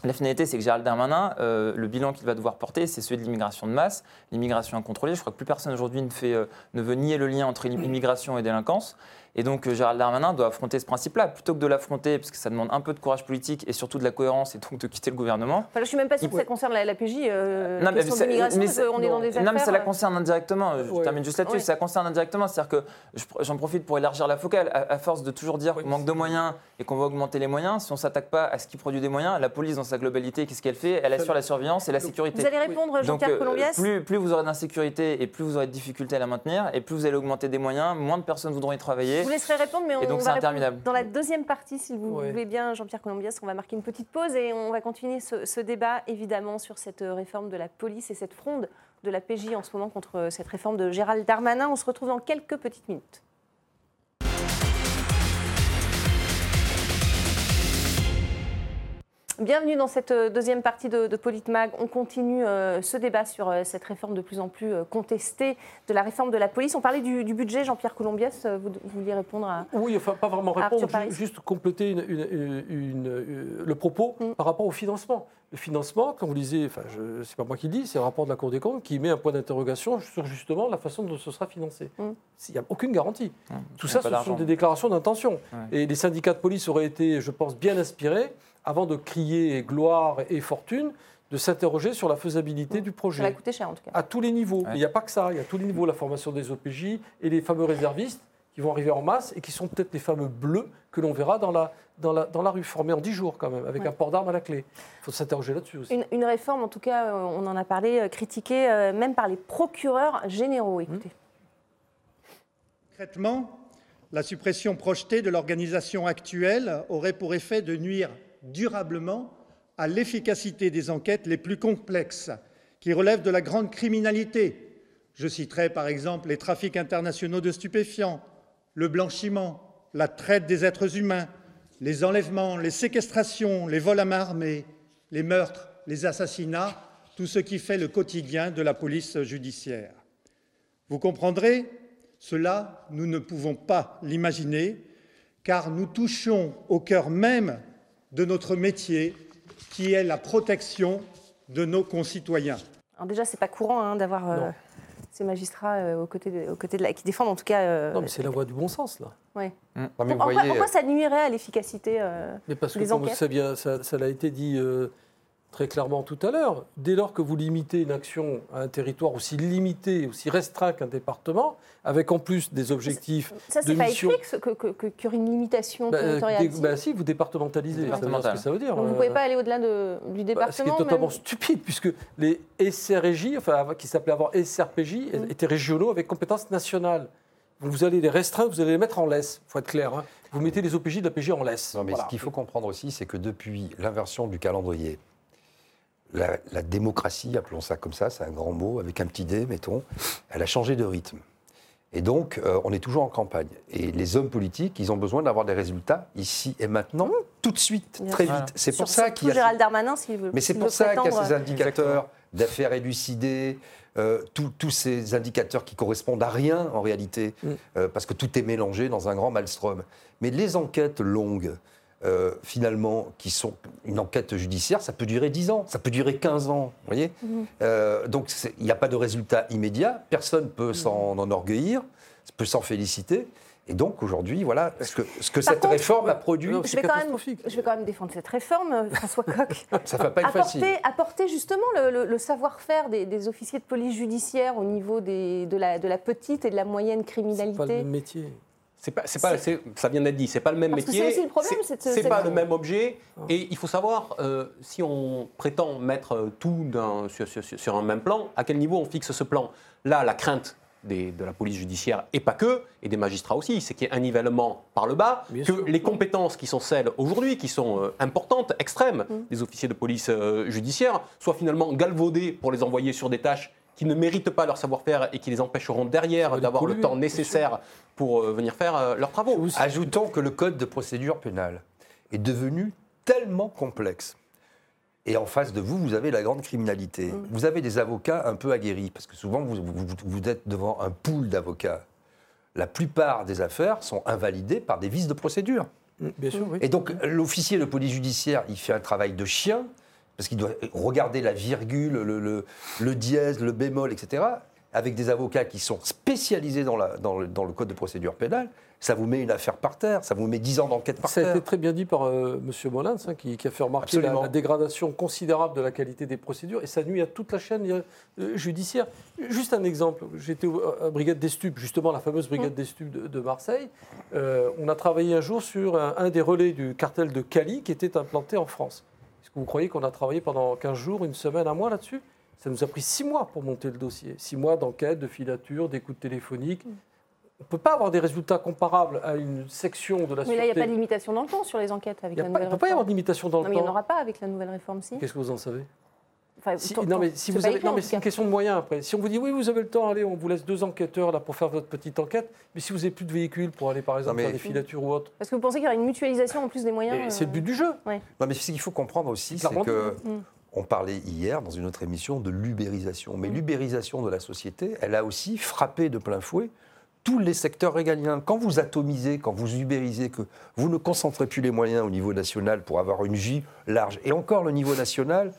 La finalité, c'est que Gérald Darmanin, euh, le bilan qu'il va devoir porter, c'est celui de l'immigration de masse, l'immigration incontrôlée. Je crois que plus personne aujourd'hui ne, fait, euh, ne veut nier le lien entre immigration et délinquance. Et donc euh, Gérald Darmanin doit affronter ce principe-là. Plutôt que de l'affronter, parce que ça demande un peu de courage politique et surtout de la cohérence et donc de quitter le gouvernement, Enfin, là, je suis même pas sûre que ça concerne la, la PJ. Euh, Non, la mais de l'immigration, parce qu'on est dans des affaires. non, mais ça la euh, concerne indirectement. Je Ouais. termine juste là-dessus. Ouais. Ça concerne indirectement. C'est-à-dire que je- j'en profite pour élargir la focale. À, à force de toujours dire Oui, qu'on manque de moyens et qu'on va augmenter les moyens, si on ne s'attaque pas à ce qui produit des moyens, la police dans sa globalité, qu'est-ce qu'elle fait? Elle assure la surveillance et la sécurité. Vous allez répondre, Jean-Pierre euh, plus, plus vous aurez d'insécurité et plus vous aurez de difficultés à la maintenir, et plus vous allez augmenter des moyens, moins de personnes voudront y travailler. Je vous laisserai répondre, mais on Et donc, va interminable. dans la deuxième partie, si vous Ouais. voulez bien, Jean-Pierre Colombias. On va marquer une petite pause et on va continuer ce, ce débat, évidemment, sur cette euh, réforme de la police et cette fronde de la PJ en ce moment contre euh, cette réforme de Gérald Darmanin. On se retrouve dans quelques petites minutes. Bienvenue dans cette euh, deuxième partie de, de Politmag. On continue euh, ce débat sur euh, cette réforme de plus en plus euh, contestée de la réforme de la police. On parlait du, du budget, Jean-Pierre Colombias, euh, vous, vous vouliez répondre à... Oui, enfin, pas vraiment répondre, ju- juste compléter une- une- une- une- le propos Mm. par rapport au financement. Le financement, comme vous le disiez, enfin, c'est pas moi qui le dis, c'est le rapport de la Cour des comptes qui met un point d'interrogation sur justement la façon dont ce sera financé. Mm. Il n'y a aucune garantie. Hum, Tout ça, ce sont des déclarations d'intention. Ouais. Et les syndicats de police auraient été, je pense, bien inspirés, avant de crier gloire et fortune, de s'interroger sur la faisabilité du Ça va projet. coûter cher, en tout cas. À tous les niveaux. Ouais. Mais Il n'y a pas que ça. Il y a tous les niveaux, la formation des OPJ et les fameux réservistes qui vont arriver en masse et qui sont peut-être les fameux bleus que l'on verra dans la, dans, la, dans la rue, formés en 10 jours quand même, avec Ouais. un port d'armes à la clé. Il faut s'interroger là-dessus aussi. Une, une réforme, en tout cas, euh, on en a parlé, euh, critiquée euh, même par les procureurs généraux. Écoutez. Concrètement, la suppression projetée de l'organisation actuelle aurait pour effet de nuire durablement à l'efficacité des enquêtes les plus complexes, qui relèvent de la grande criminalité. Je citerai par exemple les trafics internationaux de stupéfiants, le blanchiment, la traite des êtres humains, les enlèvements, les séquestrations, les vols à main armée, les meurtres, les assassinats, tout ce qui fait le quotidien de la police judiciaire. Vous comprendrez, cela, nous ne pouvons pas l'imaginer, car nous touchons au cœur même de notre métier, qui est la protection de nos concitoyens. Alors déjà, c'est pas courant hein, d'avoir euh, ces magistrats euh, aux, côtés de, aux côtés de la, qui défendent en tout cas. euh, Non, mais c'est la voie du bon sens, là. ouais. Non, mais Pour- vous en quoi- pourquoi ça nuirait à l'efficacité euh, Mais parce que, comme enquêtes. ça, ça, ça l'a été dit euh, très clairement tout à l'heure, dès lors que vous limitez une action à un territoire aussi limité, aussi restreint qu'un département, avec en plus des objectifs Ça, de c'est pas mission- écrit qu'il y aurait une limitation Bah, territoriale. bah, si, vous départementalisez, ça veut dire ce que ça veut dire. Donc vous ne euh, pouvez pas aller au-delà de- du Bah, ce qui département. est totalement même- stupide, puisque les SRJ, enfin, qui s'appelaient avant SRPJ, Mm. étaient régionaux avec compétences nationales. Vous allez les restreindre, vous allez les mettre en laisse, il faut être clair. hein. Vous mettez les OPJ de la PJ en laisse. Non, mais Voilà. ce qu'il faut comprendre aussi, c'est que depuis l'inversion du calendrier, la, la démocratie, appelons ça comme ça, c'est un grand mot, avec un petit d, mettons, elle a changé de rythme. Et donc, euh, on est toujours en campagne. Et les hommes politiques, ils ont besoin d'avoir des résultats ici et maintenant, tout de suite, Bien très sûr. vite. C'est pour Sur- ça qu'il y a... Gérald Darmanin, s'il veut. Mais c'est pour ça qu'il y a ces indicateurs d'affaires élucidées, euh, tous- ces indicateurs qui correspondent à rien en réalité, Mm. euh, parce que tout est mélangé dans un grand maelstrom. Mais les enquêtes longues, euh, finalement, qui sont une enquête judiciaire, ça peut durer 10 ans, ça peut durer 15 ans, vous voyez Mhm. Euh, Donc il n'y a pas de résultat immédiat, personne ne peut s'en enorgueillir, peut s'en féliciter. Et donc aujourd'hui, voilà ce que, ce que cette contre- réforme a produit, Non, Je C'est vais, quand même, catastrophique. je vais quand même défendre cette réforme, euh, François Coq. ça ne va pas être facile. apporter, apporter justement le, le- le savoir-faire des, des officiers de police judiciaire au niveau des- de, la, de la petite et de la moyenne C'est pas le criminalité. même métier. C'est pas, c'est pas, c'est- ça vient d'être dit, c'est pas le même Parce que métier. c'est aussi le problème, c'est- c'est de- c'est c'est pas le même objet. Et il faut savoir, euh, si on prétend mettre euh, tout d'un- sur, sur- sur- sur un même plan, à quel niveau on fixe ce plan? Là, la crainte des- de la police judiciaire, et pas que, et des magistrats aussi, c'est qu'il y ait un nivellement par le bas, Bien que sûr. les compétences qui sont celles aujourd'hui, qui sont euh, importantes, extrêmes, Mm. des officiers de police euh, judiciaire, soient finalement galvaudés pour les envoyer sur des tâches qui ne méritent pas leur savoir-faire et qui les empêcheront derrière d'avoir le temps bien nécessaire pour euh, venir faire euh, leurs travaux. Ajoutons que le code de procédure pénale est devenu tellement complexe. Et en face de vous, vous avez la grande criminalité. Vous avez des avocats un peu aguerris, parce que souvent, vous, vous- vous êtes devant un pool d'avocats. La plupart des affaires sont invalidées par des vices de procédure. Mm, Bien sûr, oui. Et donc, l'officier de police judiciaire, il fait un travail de chien, parce qu'il doit regarder la virgule, le, le- le dièse, le bémol, etc., avec des avocats qui sont spécialisés dans, la- dans le, dans le code de procédure pénale. Ça vous met une affaire par terre, ça vous met 10 ans d'enquête par Ça a terre. été très bien dit par euh, M. Molins, hein, qui, qui a fait remarquer la, dégradation considérable de la qualité des procédures, et ça nuit à toute la chaîne euh, judiciaire. Juste un exemple, j'étais à la Brigade des Stupes, justement la fameuse Brigade des Stupes de, de Marseille. Euh, on a travaillé un jour sur un, un des relais du cartel de Cali qui était implanté en France. Que vous croyez qu'on a travaillé pendant 15 jours, une semaine, un mois là-dessus? Ça nous a pris 6 mois pour monter le dossier. 6 mois d'enquête, de filature, d'écoute téléphonique. On ne peut pas avoir des résultats comparables à une section de la Mais là, il n'y a pas de limitation dans le temps sur les enquêtes avec Il la ne peut nouvelle pas y avoir réforme. de limitation dans Non, le mais il n'y en temps. aura pas avec la nouvelle réforme, si. Qu'est-ce que vous en savez? Enfin, Si- tant- Non, mais si c'est vous avez, non, mais c'est une question de moyens après. Si on vous dit oui, vous avez le temps, allez, on vous laisse deux enquêteurs là pour faire votre petite enquête, mais si vous n'avez plus de véhicules pour aller par exemple mais- faire des filatures ou autre, Parce que vous pensez qu'il y aura une mutualisation en plus des moyens c'est le euh, but du jeu. Non, mais ce qu'il faut comprendre aussi, C'est que Mm. on parlait hier dans une autre émission de l'ubérisation. Mais l'ubérisation de la société, elle a aussi frappé de plein fouet tous les secteurs régaliens. Quand vous atomisez, quand vous ubérisez, que vous ne concentrez plus les moyens au niveau national pour avoir une vie large, et encore le niveau national,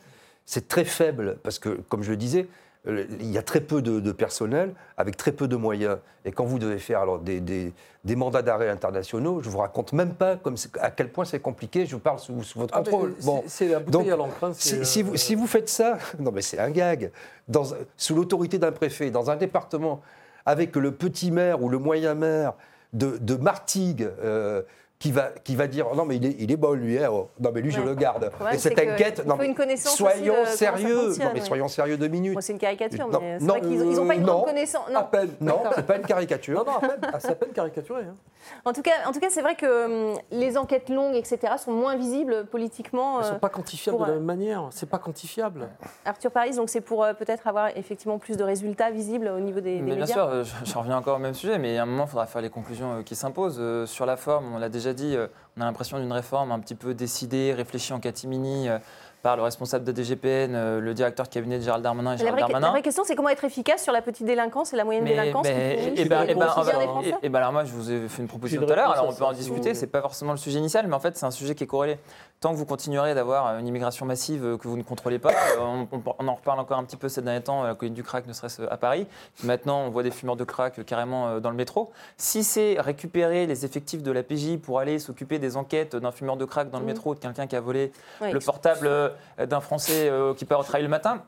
c'est très faible, parce que, comme je le disais, euh, il y a très peu de, de personnel avec très peu de moyens. Et quand vous devez faire alors des, des- des mandats d'arrêt internationaux, je vous raconte même pas comme à quel point c'est compliqué. Je vous parle sous, sous votre Ah, contrôle. Bon. C'est la bouteille Donc, à hein, Si, euh, vous, si vous faites ça, non mais c'est un gag, dans, sous l'autorité d'un préfet, dans un département, avec le petit maire ou le moyen maire de, de Martigues, euh, qui, va, qui va dire non mais il est, il est bon lui, hein, oh. non mais lui je le garde. Le Et cette enquête, non une aussi soyons de sérieux, non mais soyons sérieux deux minutes. Moi, c'est une caricature, Non, mais c'est non, vrai qu'ils n'ont pas une grande non. connaissance. à Non. peine. Non, c'est pas une caricature. Non, non, à peine. C'est à peine caricaturé. hein. En tout cas, en tout cas, c'est vrai que hum, les enquêtes longues, etc., sont moins visibles politiquement. Elles ne euh, sont pas quantifiables pour, de la euh, même manière. C'est pas quantifiable. Arthur Paris, donc c'est pour euh, peut-être avoir effectivement plus de résultats visibles au niveau des, des Mais bien médias. sûr, euh, je- j'en reviens encore au même sujet, mais à un moment, il faudra faire les conclusions qui s'imposent. Sur la forme, on l'a déjà dit, euh, on a l'impression d'une réforme un petit peu décidée, réfléchie en catimini euh, par le responsable de DGPN, euh, le directeur de cabinet de Gérald Darmanin et La Gérald vraie, la Darmanin. vraie question, c'est comment être efficace sur la petite délinquance et la moyenne Mais- délinquance. mais- et ben- et ben, on va- quotidiens des et- Français et ben alors moi, je vous ai fait une proposition tout à l'heure, alors on peut en discuter, c'est pas forcément le sujet initial, mais en fait, c'est un sujet qui est corrélé. Tant que vous continuerez d'avoir une immigration massive euh, que vous ne contrôlez pas, euh, on, on- on en reparle encore un petit peu ces derniers temps, euh, la colline du crack, ne serait-ce à Paris. Maintenant, on voit des fumeurs de crack euh, carrément euh, dans le métro. Si c'est récupérer les effectifs de la PJ pour aller s'occuper des enquêtes d'un fumeur de crack dans le Mhm. métro, de quelqu'un qui a volé le portable euh, d'un Français euh, qui part au travail le matin,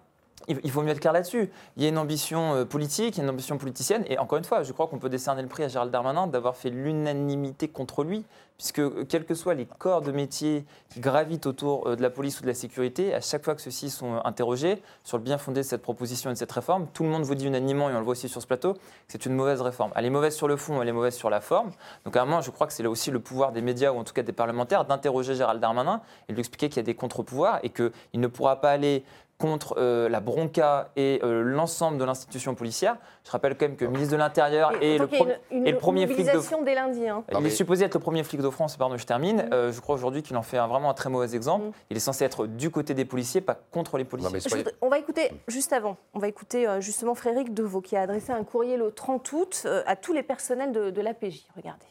il faut mieux être clair là-dessus. Il y a une ambition euh, politique, il y a une ambition politicienne, et encore une fois, je crois qu'on peut décerner le prix à Gérald Darmanin d'avoir fait l'unanimité contre lui, puisque euh, quels que soient les corps de métier qui gravitent autour euh, de la police ou de la sécurité, à chaque fois que ceux-ci sont interrogés sur le bien fondé de cette proposition et de cette réforme, tout le monde vous dit unanimement, et on le voit aussi sur ce plateau, que c'est une mauvaise réforme. Elle est mauvaise sur le fond, elle est mauvaise sur la forme. Donc à un moment, je crois que c'est là aussi le pouvoir des médias, ou en tout cas des parlementaires, d'interroger Gérald Darmanin et de lui expliquer qu'il y a des contre-pouvoirs et qu'il ne pourra pas aller contre euh, la bronca et euh, l'ensemble de l'institution policière. Je rappelle quand même que le ministre de l'Intérieur Et est le, pro- une, une premier flic de dès lundi. hein. Il est supposé être le premier flic de France, pardon, je termine. Mm. Euh, je crois aujourd'hui qu'il en fait un- vraiment un très mauvais exemple. Mm. Il est censé être du côté des policiers, pas contre les policiers. Non, mais Je soyez- voudrais- on va écouter, juste avant, on va écouter euh, justement Frédéric Deveau qui a adressé un courrier le 30 août euh, à tous les personnels de, de l'APJ. Regardez.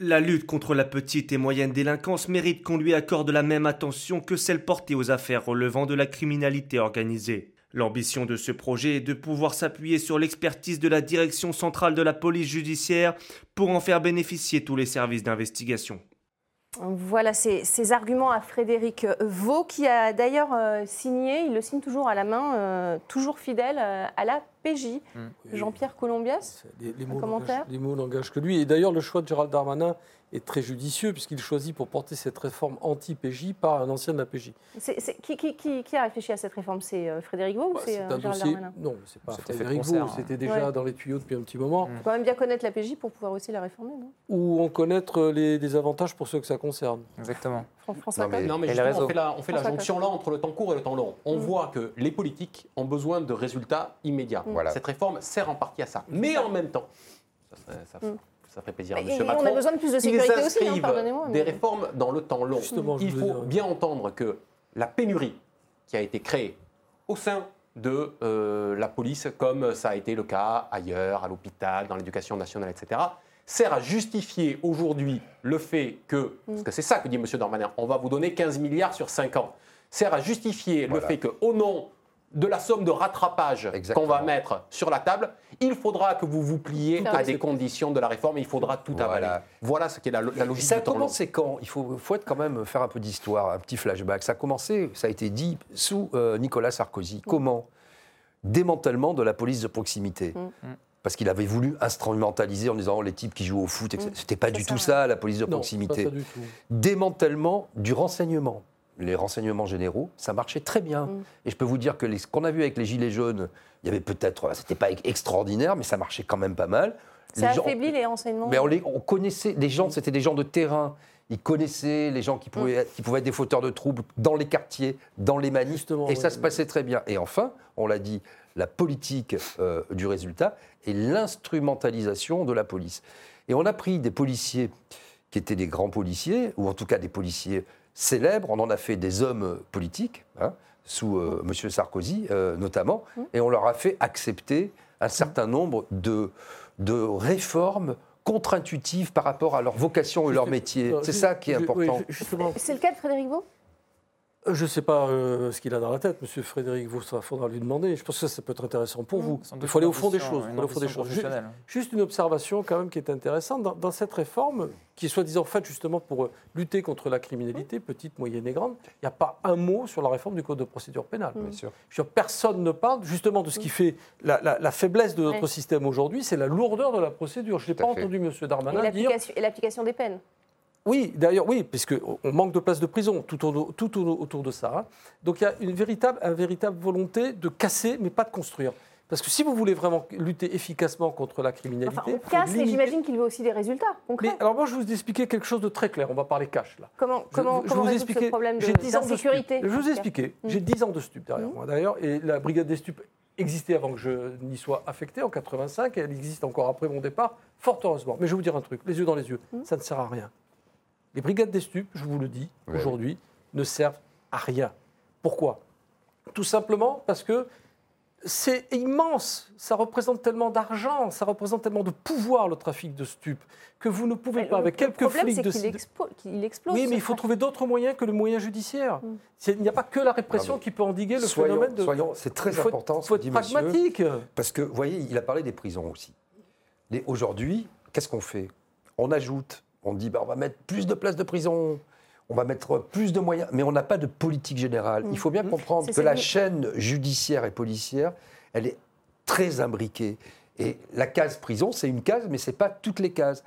La lutte contre la petite et moyenne délinquance mérite qu'on lui accorde la même attention que celle portée aux affaires relevant de la criminalité organisée. L'ambition de ce projet est de pouvoir s'appuyer sur l'expertise de la Direction centrale de la police judiciaire pour en faire bénéficier tous les services d'investigation. Voilà ces, ces arguments à Frédéric Vaux qui a d'ailleurs euh, signé, il le signe toujours à la main, euh, toujours fidèle euh, à la PJ. Jean-Pierre Colombias Les, les Un mots commentaire les mots n'engagent que lui. Et d'ailleurs, le choix de Gérald Darmanin est très judicieux puisqu'il choisit pour porter cette réforme anti-PJ par un ancien de la PJ. C'est- c'est- qui, qui- qui- qui a réfléchi à cette réforme? C'est euh, Frédéric Vaux ou Bah, c'est c'est euh, un Gérald dossier. Darmanin? Non, c'est pas C'était Frédéric Vaux, hein. C'était déjà Ouais. dans les tuyaux depuis un petit moment. Il faut quand même bien connaître la PJ pour pouvoir aussi la réformer, non? Ou en connaître les, les avantages pour ceux que ça concerne. Exactement. Fran- François Non, mais- Non, mais justement, on fait la, on fait la François jonction là entre le temps court et le temps long. On voit que les politiques ont besoin de résultats immédiats. Voilà. Cette réforme sert en partie à ça. Mais en même temps, ça, serait- ça- Mm. Ça ferait plaisir à M. on Macron. a besoin de plus de ils sécurité aussi, hein, pardonnez-moi. Des réformes dans le temps long. Justement, Il faut dire. bien entendre que la pénurie qui a été créée au sein de euh, la police, comme ça a été le cas ailleurs, à l'hôpital, dans l'éducation nationale, etc., sert à justifier aujourd'hui le fait que, parce que c'est ça que dit M. Darmanin, on va vous donner 15 milliards sur 5 ans, sert à justifier Voilà. le fait qu'au nom de la somme de rattrapage qu'on va mettre sur la table, il faudra que vous vous pliez à des conditions de la réforme et il faudra tout avaler. Voilà. Voilà ce qui est la, la Et logique ça a du temps long. commencé quand? Il faut, faut être quand même faire un peu d'histoire, un petit flashback. Ça a commencé, ça a été dit sous euh, Nicolas Sarkozy. Comment? Démantèlement de la police de proximité. Mm. Parce qu'il avait voulu instrumentaliser en disant oh, les types qui jouent au foot, etc. Mm. C'était pas du ça, tout ça, la police de Non, pas proximité. ça du tout. Démantèlement du renseignement. Les renseignements généraux, ça marchait très bien. Mm. Et je peux vous dire que les- ce qu'on a vu avec les Gilets jaunes, il y avait peut-être, c'était pas extraordinaire, mais ça marchait quand même pas mal. Ça Les gens- affaiblit les renseignements mais on, les, on connaissait les gens, c'était des gens de terrain. Ils connaissaient les gens qui pouvaient, être, qui pouvaient être des fauteurs de troubles dans les quartiers, dans les manifs. Justement, et ça se passait très bien. Et enfin, on l'a dit, la politique euh, du résultat et l'instrumentalisation de la police. Et on a pris des policiers qui étaient des grands policiers, ou en tout cas des policiers célèbres. On en a fait des hommes politiques, hein, sous euh, M. Sarkozy euh, notamment, et on leur a fait accepter un certain nombre de, de réformes contre-intuitives par rapport à leur vocation et leur métier. C'est ça qui est important. C'est le cas de Frédéric Vaux? Je ne sais pas euh, ce qu'il a dans la tête, Monsieur Frédéric Vaux, ça faudra lui demander. Je pense que ça, ça peut être intéressant pour vous. Il faut aller au fond des choses. il au fond des choses. Juste une observation quand même qui est intéressante. Dans, dans cette réforme, qui est soi-disant faite justement pour euh, lutter contre la criminalité, petite, moyenne et grande, il n'y a pas un mot sur la réforme du Code de procédure pénale. Bien sûr. Je veux dire, personne ne parle justement de ce qui fait la, la- la faiblesse de notre système aujourd'hui, c'est la lourdeur de la procédure. Je n'ai pas fait. entendu M. et Darmanin dire l'application et l'application des peines. Oui, d'ailleurs, oui, puisque on manque de places de prison tout, au- tout au- autour de ça. Donc il y a une véritable, une véritable volonté de casser, mais pas de construire. Parce que si vous voulez vraiment lutter efficacement contre la criminalité, Enfin, on casse, mais j'imagine qu'il veut aussi des résultats concrets. Mais alors moi, je vais vous expliquer quelque chose de très clair. On va parler cash là. comment Je- comment, je comment vous résoudre ce problème de- j'ai 10 ans de d'insécurité stup. Je vous expliquer. Mm. J'ai 10 ans de stup derrière Mm. moi d'ailleurs, et la brigade des stupes existait avant que je n'y sois affecté en 85, et elle existe encore après mon départ, fort heureusement. Mais je vais vous dire un truc, les yeux dans les yeux, Mm. ça ne sert à rien. Les brigades des stupes, je vous le dis Ouais, aujourd'hui, ne servent à rien. Pourquoi? Tout simplement parce que c'est immense, ça représente tellement d'argent, ça représente tellement de pouvoir le trafic de stupes, que vous ne pouvez Mais pas, le- avec le quelques problème, flics de qu'il expo- qu'il explose. oui, mais il faut trafic. trouver d'autres moyens que le moyen judiciaire. Mm. Il n'y a pas que la répression mais qui peut endiguer le soyons, phénomène de. soyons- c'est très Il faut important ce faut que être dit monsieur. pragmatique. Parce que, vous voyez, il a parlé des prisons aussi. Les- Aujourd'hui, qu'est-ce qu'on fait? On ajoute, on dit, bah, on va mettre plus de places de prison, on va mettre plus de moyens, mais on n'a pas de politique générale. Il faut bien Mm. comprendre que la chaîne judiciaire et policière, elle est très imbriquée. Et la case prison, c'est une case, mais ce n'est pas toutes les cases.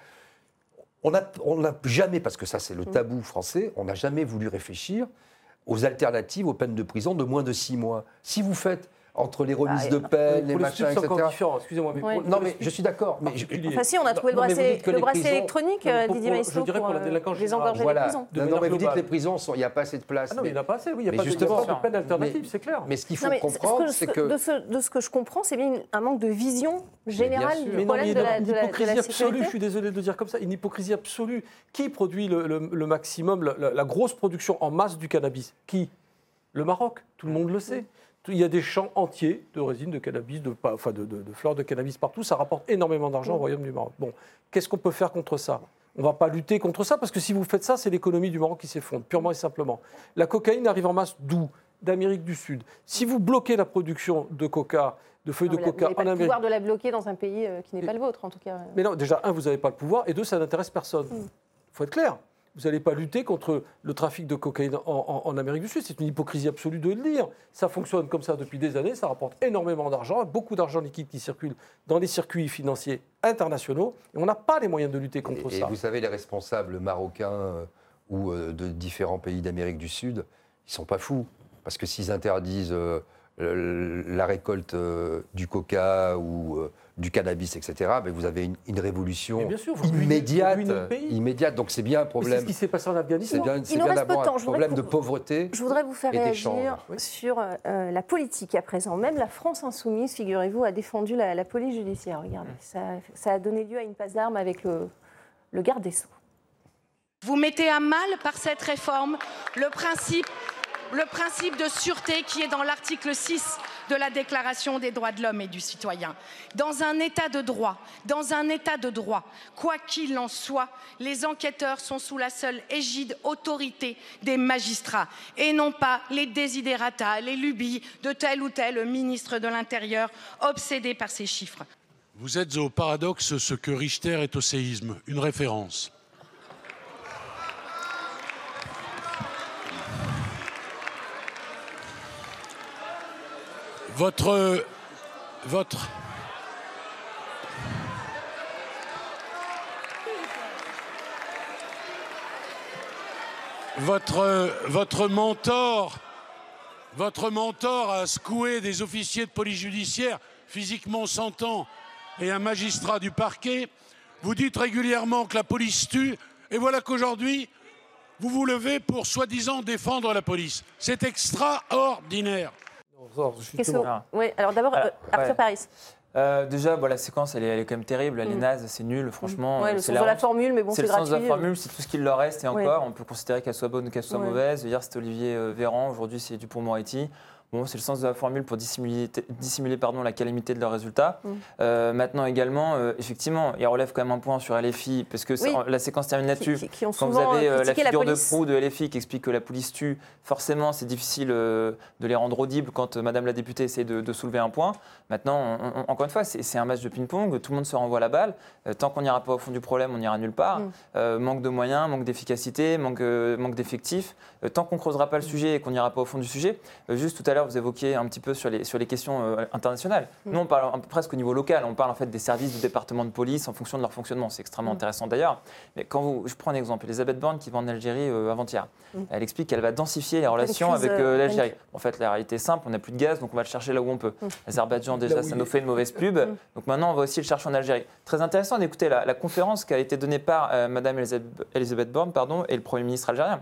On n'a on jamais, parce que ça c'est le Mm. tabou français, on n'a jamais voulu réfléchir aux alternatives aux peines de prison de moins de six mois. Si vous faites entre les remises Ah, de peine, les machins, stupes, c'est encore etc. différent, excusez-moi. Mais Ouais. pour- Non, mais je suis d'accord. Mais. Enfin, si, on a trouvé le bracelet, dites que le les bracelet prisons- électronique, Non, mais pour- Didier pour- Maestro, je dirais pour la délinquance désengorger les voilà. prisons. Non, mais vous dites globale. les prisons, il n'y a pas assez de place. Ah non, mais il n'y en a pas assez, oui, il n'y a mais pas de- peine alternative, c'est clair. mais ce qu'il faut comprendre, que- c'est ce que. de, ce, que je comprends, c'est bien un manque de vision générale du Mais non, mais problème il de y a la, hypocrisie absolue, sécurité. je suis désolé de le dire comme ça, une hypocrisie absolue. Qui produit le, maximum, la grosse production en masse du cannabis? Qui? Le Maroc, tout le monde le sait. Il y a des champs entiers de résine de cannabis, de, enfin de, de- de fleurs de cannabis partout. Ça rapporte énormément d'argent au Royaume du Maroc. Bon, qu'est-ce qu'on peut faire contre ça? On ne va pas lutter contre ça parce que si vous faites ça, c'est l'économie du Maroc qui s'effondre, purement et simplement. La cocaïne arrive en masse d'où? D'Amérique du Sud. Si vous bloquez la production de coca, de feuilles Non, de coca Vous pas en le Amérique. pouvoir de la bloquer dans un pays euh, qui n'est pas le vôtre, en tout cas. Mais non, déjà, un, vous n'avez pas le pouvoir, et deux, ça n'intéresse personne. Il faut être clair. Vous n'allez pas lutter contre le trafic de cocaïne en, en Amérique du Sud. C'est une hypocrisie absolue de le dire. Ça fonctionne comme ça depuis des années, ça rapporte énormément d'argent, beaucoup d'argent liquide qui circule dans les circuits financiers internationaux, et on n'a pas les moyens de lutter contre et, ça. Et vous savez, les responsables marocains euh, ou euh, de différents pays d'Amérique du Sud, ils sont pas fous. Parce que s'ils interdisent euh, la récolte du coca ou du cannabis, etc., ben vous avez une, révolution immédiate, immédiate. Donc c'est bien un problème. C'est ce qui s'est passé en Afghanistan. Bien, reste peu de temps. Un problème de pauvreté. Je voudrais vous faire réagir sur euh, la politique à présent. Même la France insoumise, figurez-vous, a défendu la, police judiciaire. Regardez, ça, ça, a donné lieu à une passe d'armes avec le, le garde des Sceaux. Vous mettez à mal par cette réforme le principe le principe de sûreté qui est dans l'article 6 de la Déclaration des droits de l'homme et du citoyen. Dans un état de droit, dans un état de droit, quoi qu'il en soit, les enquêteurs sont sous la seule égide autorité des magistrats et non pas les désidérata, les lubies de tel ou tel ministre de l'Intérieur obsédé par ces chiffres. Vous êtes au paradoxe ce que Richter est au séisme, une référence. Votre. Votre. Votre, mentor, votre mentor a secoué des officiers de police judiciaire physiquement sentant et un magistrat du parquet. Vous dites régulièrement que la police tue, et voilà qu'aujourd'hui, vous vous levez pour soi-disant défendre la police. C'est extraordinaire. Oui, alors d'abord, euh, Arthur Paris. Euh, déjà, la séquence, elle est, quand même terrible. Elle est mm. naze, c'est nul, franchement. Ouais, le sens de la formule, mais bon, c'est le sens de la formule, c'est tout ce qu'il leur reste. Et encore, on peut considérer qu'elle soit bonne ou qu'elle soit mauvaise. Hier, c'était Olivier euh, Véran, aujourd'hui, c'est Dupont-Moretti. Bon, c'est le sens de la formule pour dissimuler, dissimuler pardon, la calamité de leurs résultats. Mm. Euh, maintenant également, euh, effectivement, il relève quand même un point sur LFI, parce que la séquence termine là-dessus. Quand vous avez euh, la figure de proue de LFI qui explique que la police tue, forcément c'est difficile de les rendre audibles quand Madame la députée essaie de, soulever un point. Maintenant, encore une fois, c'est un match de ping-pong, tout le monde se renvoie la balle. tant qu'on n'ira pas au fond du problème, on n'ira nulle part. Mm. manque de moyens, manque d'efficacité, manque, manque d'effectifs. tant qu'on ne creusera pas le sujet et qu'on n'ira pas au fond du sujet, juste tout à l'heure, vous évoquiez un petit peu sur les, sur les questions euh, internationales. Mm. Nous, on parle un peu presque au niveau local. On parle en fait des services du département de police en fonction de leur fonctionnement. C'est extrêmement mm. intéressant d'ailleurs. Mais quand vous, je prends un exemple, Elisabeth Borne qui va en Algérie euh, avant-hier. Mm. Elle explique qu'elle va densifier les relations avec euh, l'Algérie. En fait, la réalité est simple. On n'a plus de gaz, donc on va le chercher là où on peut. L'Azerbaïdjan, déjà, ça nous fait une mauvaise pub. Donc maintenant, on va aussi le chercher en Algérie. Très intéressant d'écouter la, conférence qui a été donnée par Madame Elisabeth Borne pardon, et le Premier ministre algérien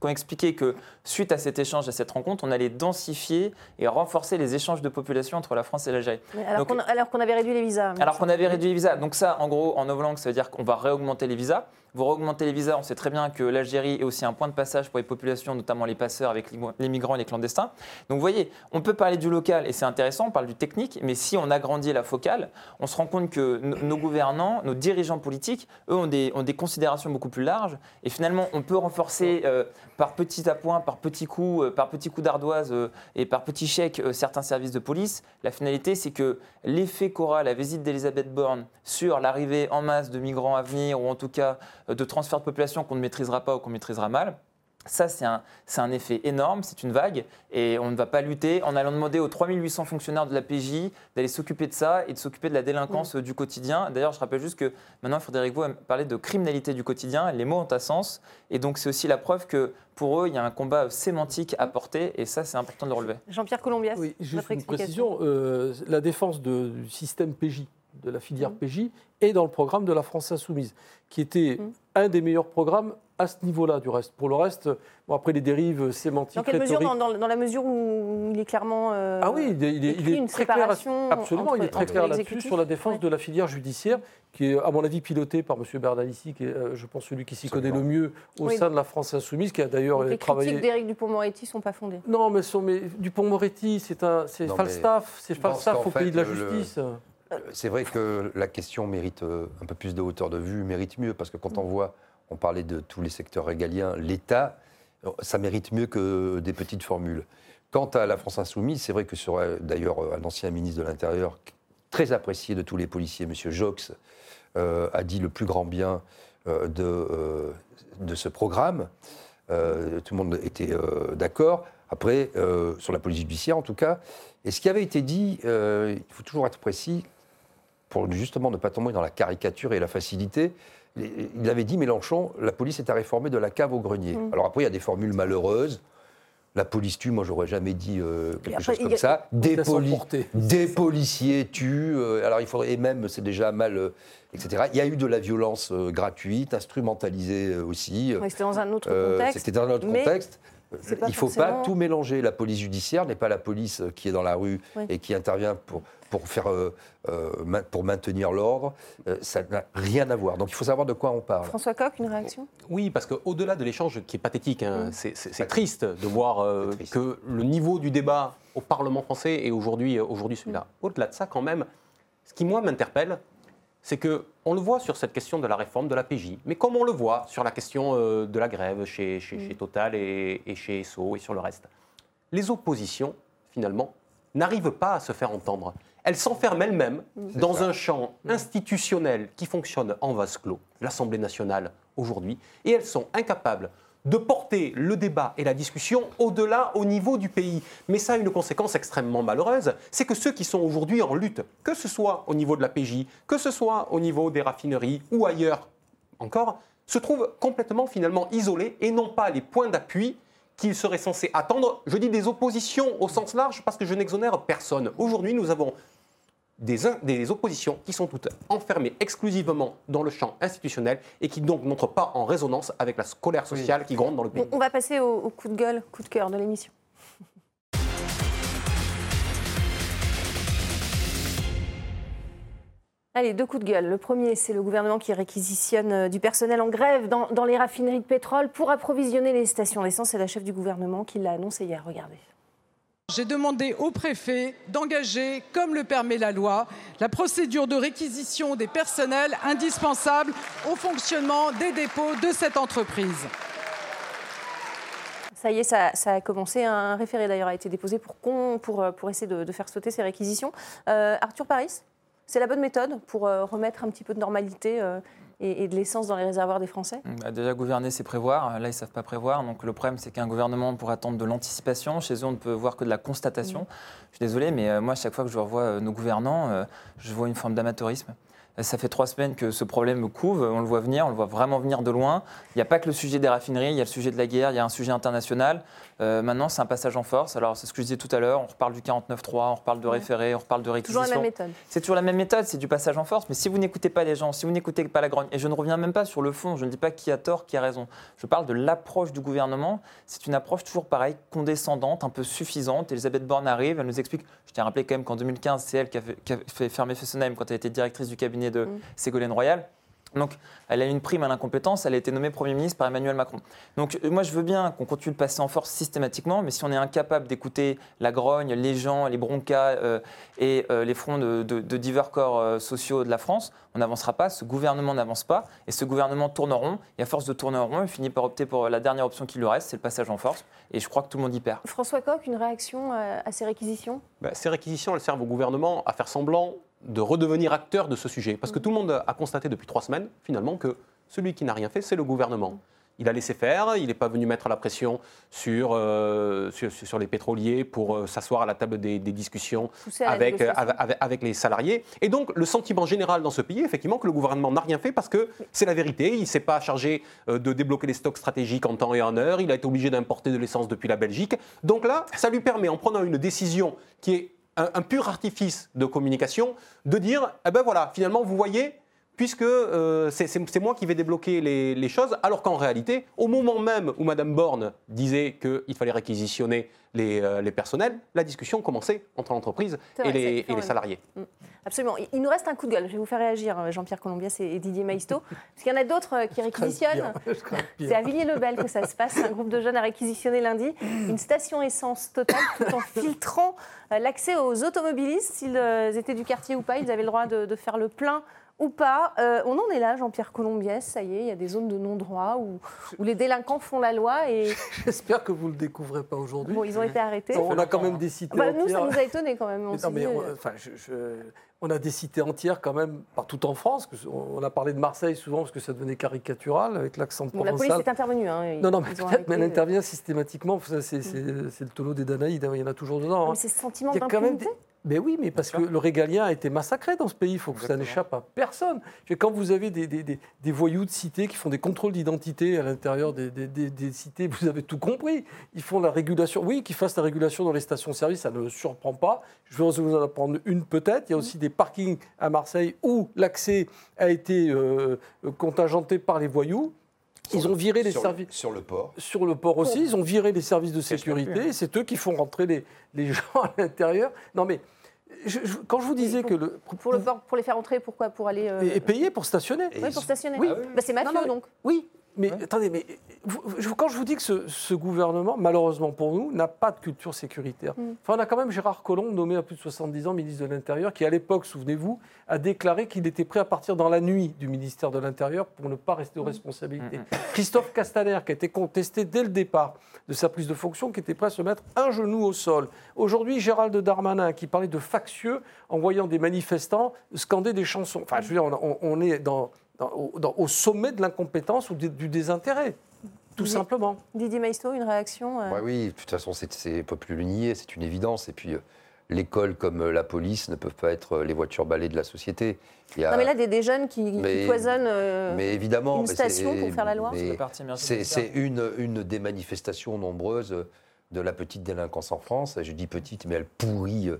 qui ont expliqué que suite à cet échange, à cette rencontre, on allait densifier et renforcer les échanges de population entre la France et l'Algérie. Alors qu'on avait réduit les visas. Alors qu'on avait réduit les visas. Donc ça, en gros, en novlangue, ça veut dire qu'on va réaugmenter les visas. Vous augmentez les visas, on sait très bien que l'Algérie est aussi un point de passage pour les populations, notamment les passeurs avec les migrants et les clandestins. Donc vous voyez, on peut parler du local et c'est intéressant, on parle du technique, mais si on agrandit la focale, on se rend compte que nos gouvernants, nos dirigeants politiques, eux, ont des, considérations beaucoup plus larges. Et finalement, on peut renforcer euh, par petits appoints, par petits coups, euh, par petits coups d'ardoise euh, et par petits chèques certains services de police. La finalité, c'est que l'effet qu'aura la visite d'Elisabeth Borne sur l'arrivée en masse de migrants à venir, ou en tout cas euh, de transfert de population qu'on ne maîtrisera pas ou qu'on maîtrisera mal. Ça, c'est un, un, effet énorme, c'est une vague, et on ne va pas lutter en allant demander aux 3800 fonctionnaires de la PJ d'aller s'occuper de ça et de s'occuper de la délinquance du quotidien. D'ailleurs, je rappelle juste que maintenant, Frédéric Vaux parler de criminalité du quotidien, les mots ont un sens, et donc c'est aussi la preuve que pour eux, il y a un combat sémantique à porter, et ça, c'est important de le relever. Jean-Pierre Colombias, oui, juste une précision, euh, la défense du système PJ de la filière mmh. PJ et dans le programme de la France Insoumise, qui était mmh. Un des meilleurs programmes à ce niveau-là, du reste. Pour le reste, bon, après les dérives sémantiques, dans, quelle mesure, dans, la mesure où il est clairement euh, ah oui, il est, très clair, absolument, il est très clair là-dessus sur la défense de la filière judiciaire, qui est à mon avis pilotée par M. Bernalici, qui est, euh, je pense, celui qui s'y connaît le mieux au sein de la France Insoumise, qui a d'ailleurs travaillé. Les critiques d'Éric Dupont-Moretti sont pas fondées. Non, mais, mais Dupont-Moretti, c'est un, c'est Falstaff, c'est Falstaff au pays de la justice. C'est vrai que la question mérite euh, un peu plus de hauteur de vue, mérite mieux, parce que quand on voit, on parlait de tous les secteurs régaliens, l'État, ça mérite mieux que des petites formules. Quant à la France insoumise, c'est vrai que sur d'ailleurs un ancien ministre de l'Intérieur, très apprécié de tous les policiers, M. Jox, euh, a dit le plus grand bien euh, de, euh, de ce programme. Euh, tout le monde était euh, d'accord. Après, euh, sur la police judiciaire en tout cas. Et ce qui avait été dit, euh, il faut toujours être précis, pour justement ne pas tomber dans la caricature et la facilité. Il avait dit, Mélenchon, la police est à réformer de la cave au grenier. Mm. Alors après, il y a des formules malheureuses. La police tue, moi j'aurais jamais dit euh, quelque après, chose comme a- ça. Des, poli- des policiers tuent. euh, alors il faudrait, et même c'est déjà mal, euh, etc. Il y a eu de la violence euh, gratuite, instrumentalisée euh, aussi. C'était dans un autre Euh, contexte. C'était dans un autre mais contexte. c'est pas Il ne faut forcément- pas tout mélanger. La police judiciaire n'est pas la police qui est dans la rue Oui. et qui intervient pour, pour, faire, euh, euh, pour maintenir l'ordre. Euh, ça n'a rien à voir. Donc il faut savoir de quoi on parle. François Coq, une réaction? Oui, parce qu'au-delà de l'échange qui est pathétique, hein, Mm. c'est- c'est c'est triste de voir euh, que le niveau du débat au Parlement français est aujourd'hui aujourd'hui celui-là. Au-delà de ça, quand même, ce qui, moi, m'interpelle, c'est que on le voit sur cette question de la réforme de la PJ, mais comme on le voit sur la question euh, de la grève chez, chez, chez Total et, et chez Esso et sur le reste, les oppositions, finalement, n'arrivent pas à se faire entendre. Elles s'enferment elles-mêmes dans un champ institutionnel qui fonctionne en vase clos, l'Assemblée nationale aujourd'hui, et elles sont incapables de porter le débat et la discussion au-delà, au niveau du pays. Mais ça a une conséquence extrêmement malheureuse, c'est que ceux qui sont aujourd'hui en lutte, que ce soit au niveau de la PJ, que ce soit au niveau des raffineries ou ailleurs encore, se trouvent complètement finalement isolés et n'ont pas les points d'appui qu'ils seraient censés attendre. Je dis des oppositions au sens large parce que je n'exonère personne. Aujourd'hui, nous avons des, in- des oppositions qui sont toutes enfermées exclusivement dans le champ institutionnel et qui donc n'entrent pas en résonance avec la colère sociale qui gronde dans le pays. On, on va passer au, au coup de gueule, coup de cœur de l'émission. Allez, deux coups de gueule. Le premier, c'est le gouvernement qui réquisitionne euh, du personnel en grève dans, dans les raffineries de pétrole pour approvisionner les stations d'essence. C'est la chef du gouvernement qui l'a annoncé hier. Regardez. J'ai demandé au préfet d'engager, comme le permet la loi, la procédure de réquisition des personnels indispensables au fonctionnement des dépôts de cette entreprise. Ça y est, ça, a commencé. Un référé d'ailleurs a été déposé pour, con- pour, euh, pour essayer de, faire sauter ces réquisitions. Euh, Arthur Paris, c'est la bonne méthode pour euh, remettre un petit peu de normalité et, et de l'essence dans les réservoirs des Français? Bah, déjà, gouverner, c'est prévoir. Là, ils ne savent pas prévoir. Donc, le problème, c'est qu'un gouvernement pourrait attendre de l'anticipation. Chez eux, on ne peut voir que de la constatation. Je suis désolé, mais euh, moi, chaque fois que je revois euh, nos gouvernants, euh, je vois une forme d'amateurisme. Ça fait trois semaines que ce problème me couve. On le voit venir, on le voit vraiment venir de loin. Il n'y a pas que le sujet des raffineries, il y a le sujet de la guerre, il y a un sujet international. Euh, maintenant, c'est un passage en force. Alors, c'est ce que je disais tout à l'heure. On reparle du 49.3, on reparle de référé, on reparle de réquisition. Toujours la même méthode. C'est toujours la même méthode, c'est du passage en force. Mais si vous n'écoutez pas les gens, si vous n'écoutez pas la grogne, et je ne reviens même pas sur le fond, je ne dis pas qui a tort, qui a raison. Je parle de l'approche du gouvernement. C'est une approche toujours pareille, condescendante, un peu suffisante. Elisabeth Borne arrive, elle nous explique. Je tiens à rappeler quand même qu'en 2015, c'est elle qui a fait, qui a fait fermer Fessenheim quand elle était directrice du cabinet de Ségolène Royal. Donc, elle a une prime à l'incompétence, elle a été nommée Premier ministre par Emmanuel Macron. Donc, euh, moi, je veux bien qu'on continue de passer en force systématiquement, mais si on est incapable d'écouter la grogne, les gens, les broncas euh, et euh, les fronts de, de- de divers corps euh, sociaux de la France, on n'avancera pas, ce gouvernement n'avance pas, et ce gouvernement tourne en rond, et à force de tourner en rond, il finit par opter pour la dernière option qui lui reste, c'est le passage en force, et je crois que tout le monde y perd. François Coq, une réaction à ces réquisitions? Ben, ces réquisitions, elles servent au gouvernement à faire semblant de redevenir acteur de ce sujet. Parce que tout le monde a constaté depuis trois semaines, finalement, que celui qui n'a rien fait, c'est le gouvernement. Il a laissé faire, il n'est pas venu mettre la pression sur, euh, sur, sur les pétroliers pour euh, s'asseoir à la table des, des discussions avec, avec- avec les salariés. Et donc, le sentiment général dans ce pays, effectivement, que le gouvernement n'a rien fait parce que c'est la vérité. Il ne s'est pas chargé euh, de débloquer les stocks stratégiques en temps et en heure. Il a été obligé d'importer de l'essence depuis la Belgique. Donc là, ça lui permet, en prenant une décision qui est un, un pur artifice de communication, de dire, eh ben voilà, finalement, vous voyez, puisque euh, c'est- moi qui vais débloquer les, les choses, alors qu'en réalité, au moment même où Madame Borne disait qu'il fallait réquisitionner les, euh, les personnels, la discussion commençait entre l'entreprise et les, et salariés. Mm. Absolument. Il- nous reste un coup de gueule. Je vais vous faire réagir, euh, Jean-Pierre Colombias et Didier Maisto. Parce qu'il y en a d'autres euh, qui réquisitionnent. C'est à Villiers-le-Bel que ça se passe. Un groupe de jeunes a réquisitionné lundi une station essence totale tout en filtrant euh, l'accès aux automobilistes. S'ils euh, étaient du quartier ou pas, ils avaient le droit de, de faire le plein ou pas. Euh, on en est là, Jean-Pierre Colombiès, ça y est, il y a des zones de non-droit où, où les délinquants font la loi et... J'espère que vous ne le découvrez pas aujourd'hui. Bon, ils ont été arrêtés. On a quand même des cités Bah, nous, ça nous a étonnés quand même. on Mais s'est non, mais on, enfin, je- je- on a des cités entières quand même partout en France. On a parlé de Marseille souvent parce que ça devenait caricatural avec l'accent bon, la police provençal. est intervenue. hein, Non, non, mais peut-être, mais elle euh, intervient systématiquement. C'est le tonneau des Danaïdes, hein, il y en a toujours dedans. hein. Mais c'est ce sentiment d'impunité Mais oui, mais parce que le régalien a été massacré dans ce pays, il faut que ça n'échappe à personne. Quand vous avez des, des- des- des voyous de cité qui font des contrôles d'identité à l'intérieur des, des- des- des cités, vous avez tout compris. Ils font la régulation. Oui, qu'ils fassent la régulation dans les stations-service, ça ne surprend pas. Je vais vous en apprendre une peut-être. Il y a aussi des parkings à Marseille où l'accès a été euh, contingenté par les voyous. Ils ont viré les sur, services sur le port. sur le port aussi. Ils ont viré les services de sécurité. hein. C'est eux qui font rentrer les, les gens à l'intérieur. Non, mais je- je- quand je vous disais que le. Pour, le, pour les faire entrer, pourquoi? Pour aller. euh, Et, et payer pour stationner. oui, pour stationner. Oui. Bah, c'est mafieux Non, non, mais- donc. Oui, mais attendez, mais vous- vous- quand je vous dis que ce, ce gouvernement, malheureusement pour nous, n'a pas de culture sécuritaire. Mm. Enfin, on a quand même Gérard Collomb, nommé à plus de 70 ans ministre de l'Intérieur, qui à l'époque, souvenez-vous, a déclaré qu'il était prêt à partir dans la nuit du ministère de l'Intérieur pour ne pas rester aux responsabilités. Christophe Castaner, qui a été contesté dès le départ de sa prise de fonction, qui était prêt à se mettre un genou au sol. Aujourd'hui, Gérald Darmanin, qui parlait de factieux en voyant des manifestants scander des chansons. Enfin, je veux dire, on est dans, dans- au, dans- au sommet de l'incompétence ou du, du désintérêt, tout simplement. Didier Maistre, une réaction euh, Ouais, oui, de toute façon, c'est- ne peut plus le nier, c'est une évidence. Et puis, euh, l'école comme euh, la police ne peuvent pas être euh, les voitures balais de la société. Il y a- Non, mais là, des, des jeunes qui, qui Mais- cloisonnent euh, mais évidemment, une mais station c'est- pour faire la loi. mais C'est une, une des manifestations nombreuses de la petite délinquance en France. Je dis petite, mais elle pourrit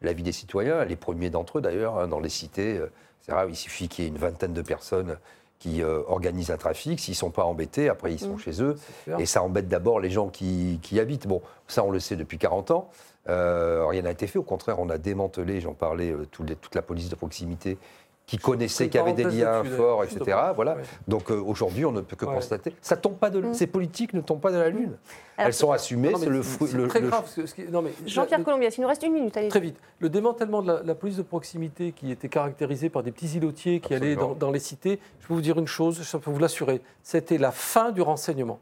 la vie des citoyens. Les premiers d'entre eux, d'ailleurs, hein, dans les cités. C'est il suffit qu'il y ait une vingtaine de personnes qui euh, organisent un trafic. S'ils ne sont pas embêtés, après, ils sont Mm. chez eux. Et ça embête d'abord les gens qui, qui y habitent. Bon, ça, on le sait depuis 40 ans. Euh, rien n'a été fait. Au contraire, on a démantelé, j'en parlais, euh, les- toute la police de proximité qui connaissait, Une qui avait des liens forts, etc. Voilà. Ouais. Donc euh, aujourd'hui, on ne peut que Ouais. constater. Ça tombe pas de, Mm. Ces politiques ne tombent pas de la lune. Alors, Elles sont assumées. C'est le fruit. très le- grave. parce que ce qui- non, mais Jean-Pierre Colombias, il nous reste une minute. Allez. Très vite. Le démantèlement de la, la police de proximité qui était caractérisé par des petits îlotiers qui allaient dans, dans les cités, je peux vous dire une chose, je peux vous l'assurer, c'était la fin du renseignement.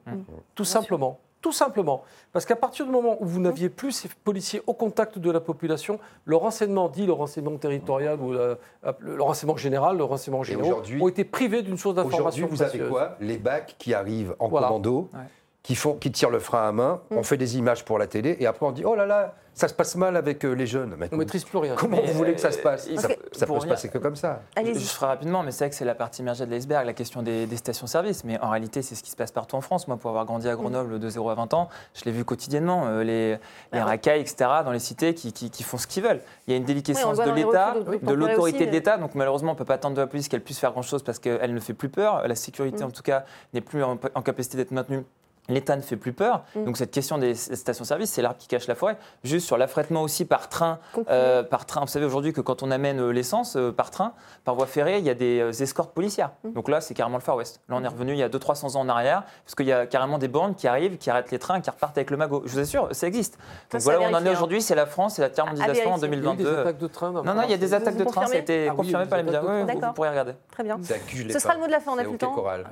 Tout simplement. Tout simplement. Parce qu'à partir du moment où vous n'aviez plus ces policiers au contact de la population, le renseignement dit le renseignement territorial ou la- le renseignement général, le renseignement général, ont été privés d'une source Aujourd'hui, d'information. vous avez précieuse. quoi? Les bacs qui arrivent en Voilà. commando, Ouais. qui, font, qui tirent le frein à main. On fait des images pour la télé et après on dit oh là là, ça se passe mal avec euh, les jeunes. Mais On ne maîtrise plus rien. comment vous voulez que ça se passe il- Ça, ça peut se passer que comme ça. Allez-y. Je ferai rapidement, mais c'est vrai que c'est la partie immergée de l'iceberg, la question des, des stations-service. Mais en réalité, c'est ce qui se passe partout en France. Moi, pour avoir grandi à Grenoble de 0 à 20 ans, je l'ai vu quotidiennement. euh, les, les Ah ouais. racailles, etc., dans les cités qui, qui- qui font ce qu'ils veulent. Il y a une déliquescence de l'État, de- l'autorité aussi, de l'État. Donc malheureusement, on ne peut pas attendre de la police qu'elle puisse faire grand-chose parce qu'elle ne fait plus peur. La sécurité, Mm. en tout cas, n'est plus en, en capacité d'être maintenue. L'État ne fait plus peur. Mm. Donc cette question des stations-service, c'est l'arbre qui cache la forêt. Juste sur l'affrètement aussi par train. Euh, par train, vous savez aujourd'hui que quand on amène euh, l'essence euh, par train, par voie ferrée, il y a des euh, escortes policières. Mm. Donc là, c'est carrément le Far West. Là, on est revenu il y a 200-300 ans en arrière, parce qu'il y a carrément des bornes qui arrivent, qui arrêtent les trains, qui repartent avec le magot. Je vous assure, ça existe. Donc c'est voilà on en est hein. aujourd'hui, c'est la France, c'est la tiers-mondisation en vérifier. Il y a eu des 2022. attaques de train. Non, non, il y a des attaques de train, ça a été Ah oui, confirmé par les médias. vous, pourrez regarder. Très bien. Ce sera le mot de la fin, on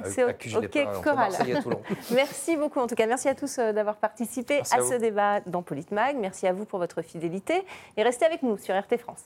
C'est plus OK le temps. C'est OK Toulon. Merci beaucoup en tout cas, merci à tous euh, d'avoir participé à, ce débat dans Politmag. Merci à vous pour votre fidélité. Et restez avec nous sur RT France.